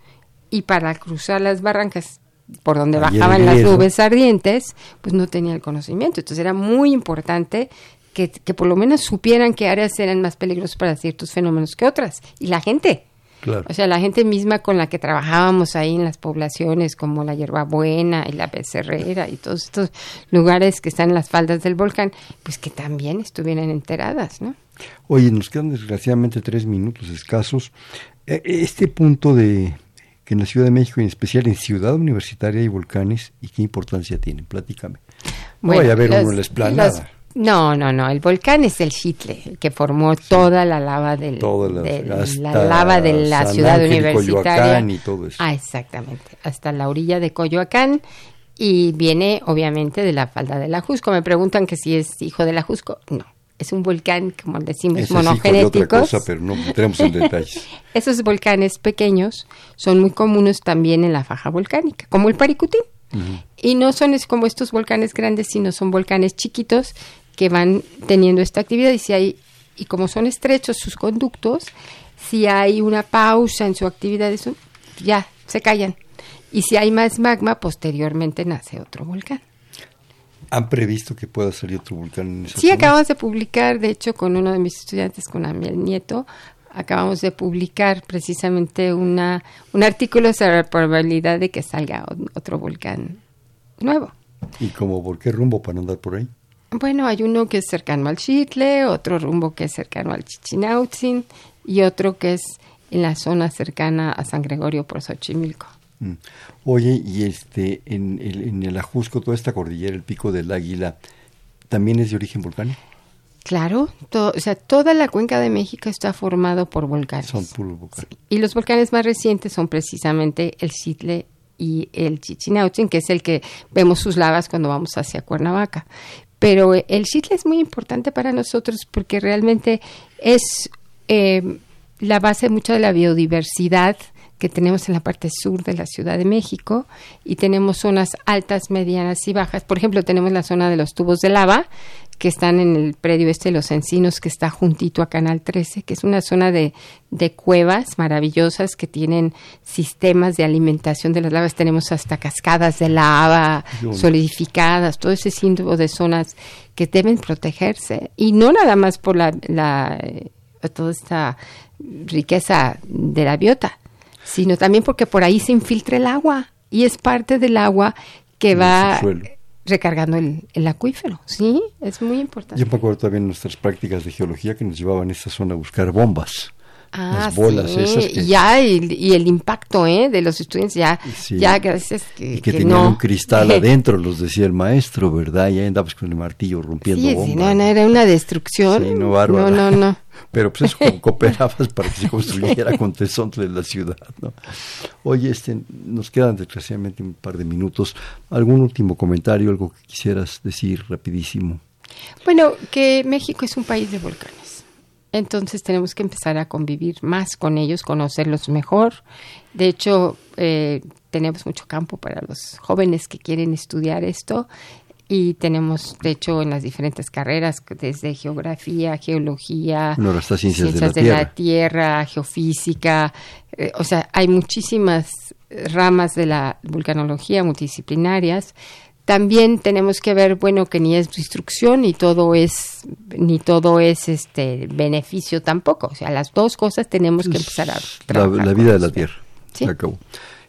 y para cruzar las barrancas por donde bajaban las nubes ardientes, pues no tenía el conocimiento. Entonces era muy importante que, que, por lo menos supieran qué áreas eran más peligrosas para ciertos fenómenos que otras. Y la gente. O sea, la gente misma con la que trabajábamos ahí en las poblaciones, como la hierbabuena y la becerrera y todos estos lugares que están en las faldas del volcán, pues que también estuvieran enteradas, ¿no? Oye, nos quedan desgraciadamente tres minutos escasos. E, este punto de que en la Ciudad de México, en especial en Ciudad Universitaria, hay volcanes y qué importancia tienen. Platícame. No vaya a haber uno en la esplanada. No, no, no. El volcán es el Chitle, el que formó toda la lava del, la, lava de la ciudad universitaria. Y todo eso. Ah, exactamente. Hasta la orilla de Coyoacán y viene obviamente de la falda de la Jusco. Me preguntan que si es hijo de la Jusco. No, es un volcán, como decimos, monogenético. pero no entremos en detalles. Esos volcanes pequeños son muy comunes también en la faja volcánica, como el Paricutín. Y no son es como estos volcanes grandes, sino son volcanes chiquitos que van teniendo esta actividad y si hay y como son estrechos sus conductos, si hay una pausa en su actividad, eso, ya se callan. Y si hay más magma, posteriormente nace otro volcán. ¿Han previsto que pueda salir otro volcán en esa Sí, acabamos de publicar, de hecho, con uno de mis estudiantes, con Amiel Nieto, acabamos de publicar precisamente una, un artículo sobre la probabilidad de que salga otro volcán nuevo. ¿Y como por qué rumbo para andar por ahí? Bueno, hay uno que es cercano al Chitle, otro rumbo que es cercano al Chichinautzin y otro que es en la zona cercana a San Gregorio por Xochimilco. Mm. Oye, y este, en el, en el Ajusco, toda esta cordillera, el Pico del Águila, ¿también es de origen volcánico? Claro, o sea, toda la cuenca de México está formado por volcanes. Son puros volcanes. Y los volcanes más recientes son precisamente el Citle y el Chichinautzin, que es el que vemos sus lavas cuando vamos hacia Cuernavaca. Pero el Citle es muy importante para nosotros porque realmente es eh, la base de mucha de la biodiversidad que tenemos en la parte sur de la Ciudad de México y tenemos zonas altas, medianas y bajas. Por ejemplo, tenemos la zona de los tubos de lava que están en el predio este de los encinos que está juntito a Canal 13, que es una zona de, de cuevas maravillosas que tienen sistemas de alimentación de las lavas. Tenemos hasta cascadas de lava solidificadas, todo ese símbolo de zonas que deben protegerse. Y no nada más por la, la eh, toda esta riqueza de la biota, sino también porque por ahí se infiltra el agua y es parte del agua que va recargando el, el, acuífero, ¿sí? Es muy importante. Yo me acuerdo también nuestras prácticas de geología que nos llevaban a esta zona a buscar bombas. Ah, las bolas esas que... ya y, el impacto ¿eh? de los estudiantes ya ya gracias que, y que, tenían un cristal adentro los decía el maestro verdad ya andabas con el martillo rompiendo sí, bombas sí, no, no era una destrucción. No, no no no. Pero pues eso cooperabas para que se construyera con tesón de la ciudad no oye este nos quedan desgraciadamente un par de minutos. Algún último comentario algo que quisieras decir rapidísimo bueno que México es un país de volcanes entonces tenemos que empezar a convivir más con ellos, conocerlos mejor. De hecho, eh, tenemos mucho campo para los jóvenes que quieren estudiar esto y tenemos, de hecho, en las diferentes carreras, desde geografía, geología, ciencias, de, la, tierra. geofísica, eh, o sea, hay muchísimas ramas de la vulcanología multidisciplinarias también tenemos que ver bueno que ni es destrucción ni todo es ni todo es este beneficio tampoco. O sea las dos cosas tenemos que empezar a trabajar la, vida de la tierra. ¿Sí? acabó.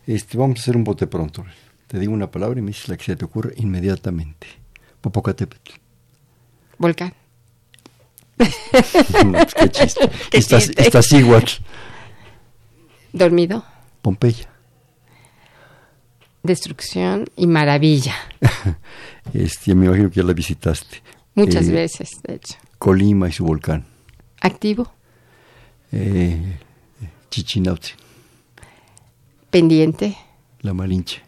Este vamos a hacer un bote pronto te digo una palabra y me dices la que se te ocurre inmediatamente. Popocatépetl. Volcán. Pues, qué chiste. Estás, estás igual. Dormido. Pompeya destrucción y maravilla. este, me imagino que ya la visitaste. Muchas eh, veces, de hecho. Colima y su volcán. Activo. Eh, Chichinautzin. Pendiente. La Malinche.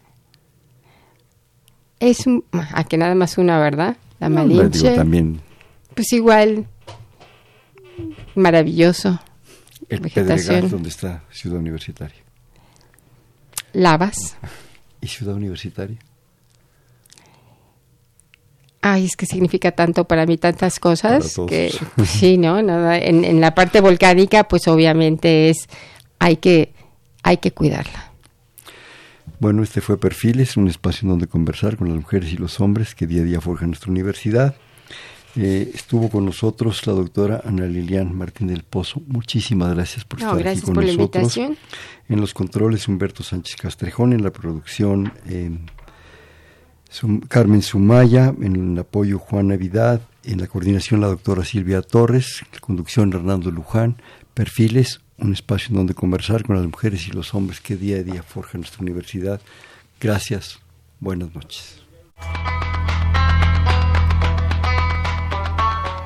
Es un, a que nada más una, ¿verdad? La Malinche. también. Pues igual, maravilloso. El Pedregal, donde está Ciudad Universitaria. Lavas. ¿Y Ciudad Universitaria? Ay, es que significa tanto para mí tantas cosas que pues, sí, ¿no? en, en, la parte volcánica, pues obviamente es hay que hay que cuidarla. Bueno, este fue Perfiles, un espacio donde conversar con las mujeres y los hombres que día a día forjan nuestra universidad. Eh, estuvo con nosotros la doctora Ana Lilian Martín del Pozo. Muchísimas gracias por estar aquí con nosotros. En los controles Humberto Sánchez Castrejón, en la producción eh, Carmen Sumaya, en el apoyo Juan Navidad, en la coordinación la doctora Silvia Torres, en la conducción Hernando Luján, perfiles, un espacio en donde conversar con las mujeres y los hombres que día a día forjan nuestra universidad. Gracias, buenas noches.